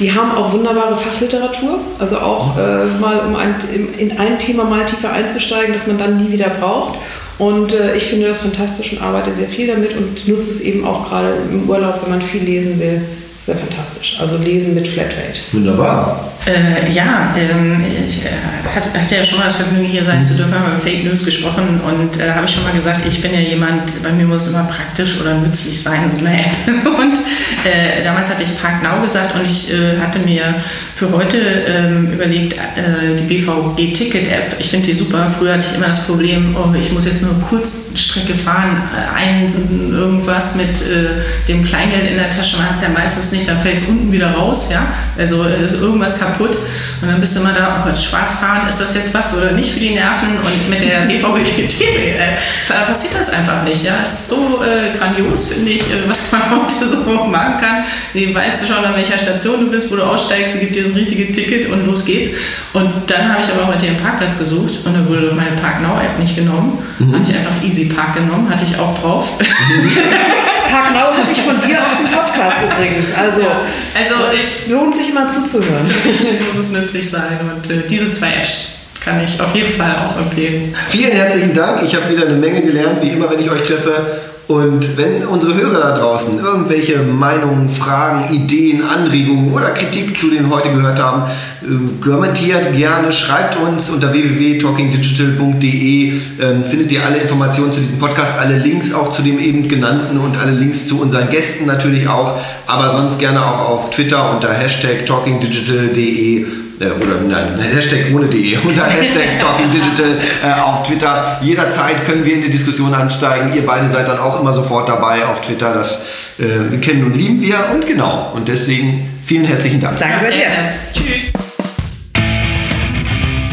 Speaker 4: Die haben auch wunderbare Fachliteratur, also auch äh, mal um ein, in- in ein Thema mal tiefer einzusteigen, das man dann nie wieder braucht. Und äh, ich finde das fantastisch und arbeite sehr viel damit und nutze es eben auch gerade im Urlaub, wenn man viel lesen will. Sehr fantastisch. Also lesen mit Flatrate.
Speaker 2: Wunderbar.
Speaker 3: Äh, ja, ähm, ich äh, hatte, ja schon mal das Vergnügen, hier sein zu dürfen, haben über Fake News gesprochen und äh, habe ich schon mal gesagt, ich bin ja jemand, bei mir muss es immer praktisch oder nützlich sein, so eine App. Und äh, damals hatte ich Park Now gesagt und ich äh, hatte mir für heute ähm, überlegt, äh, die BVG Ticket App, ich finde die super. Früher hatte ich immer das Problem, oh, ich muss jetzt nur Kurzstrecke fahren, ein irgendwas mit äh, dem Kleingeld in der Tasche, man hat es ja meistens nicht, dann fällt es unten wieder raus, ja, also ist irgendwas kaputt. Und dann bist du immer da, oh Gott, schwarz fahren, ist das jetzt was oder nicht für die Nerven? Und mit der BVG äh, passiert das einfach nicht, ja, es ist so äh, grandios, finde ich, äh, was man heute so machen kann, die weißt du schon, an welcher Station du bist, wo du aussteigst, sie gibt dir das richtige Ticket und los geht's. Und dann habe ich aber heute den Parkplatz gesucht und dann wurde meine Park Now App nicht genommen, habe ich einfach Easy Park genommen, hatte ich auch drauf.
Speaker 4: Park Now hatte ich von dir aus dem Podcast übrigens. Also,
Speaker 3: Ja, also
Speaker 4: es lohnt sich immer zuzuhören.
Speaker 3: Für mich muss es nützlich sein und äh, diese zwei Apps kann ich auf jeden Fall auch empfehlen.
Speaker 2: Vielen herzlichen Dank. Ich habe wieder eine Menge gelernt, wie immer, wenn ich euch treffe. Und wenn unsere Hörer da draußen irgendwelche Meinungen, Fragen, Ideen, Anregungen oder Kritik zu den heute gehört haben, äh, kommentiert gerne, schreibt uns unter www.talkingdigital.de. Ähm, findet ihr alle Informationen zu diesem Podcast, alle Links auch zu dem eben genannten und alle Links zu unseren Gästen natürlich auch. Aber sonst gerne auch auf Twitter unter Hashtag talkingdigital.de oder nein, Hashtag ohne de, unter Hashtag Talking Digital äh, auf Twitter. Jederzeit können wir in die Diskussion ansteigen. Ihr beide seid dann auch immer sofort dabei auf Twitter. Das äh, kennen und lieben wir und genau. Und deswegen vielen herzlichen Dank.
Speaker 4: Danke bei dir.
Speaker 3: Tschüss.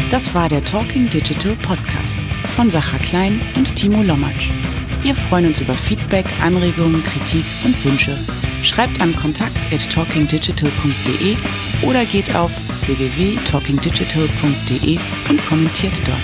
Speaker 1: Das war der Talking Digital Podcast von Sacha Klein und Timo Lommatsch. Wir freuen uns über Feedback, Anregungen, Kritik und Wünsche. Schreibt an kontakt@talkingdigital.de oder geht auf www.talkingdigital.de und kommentiert dort.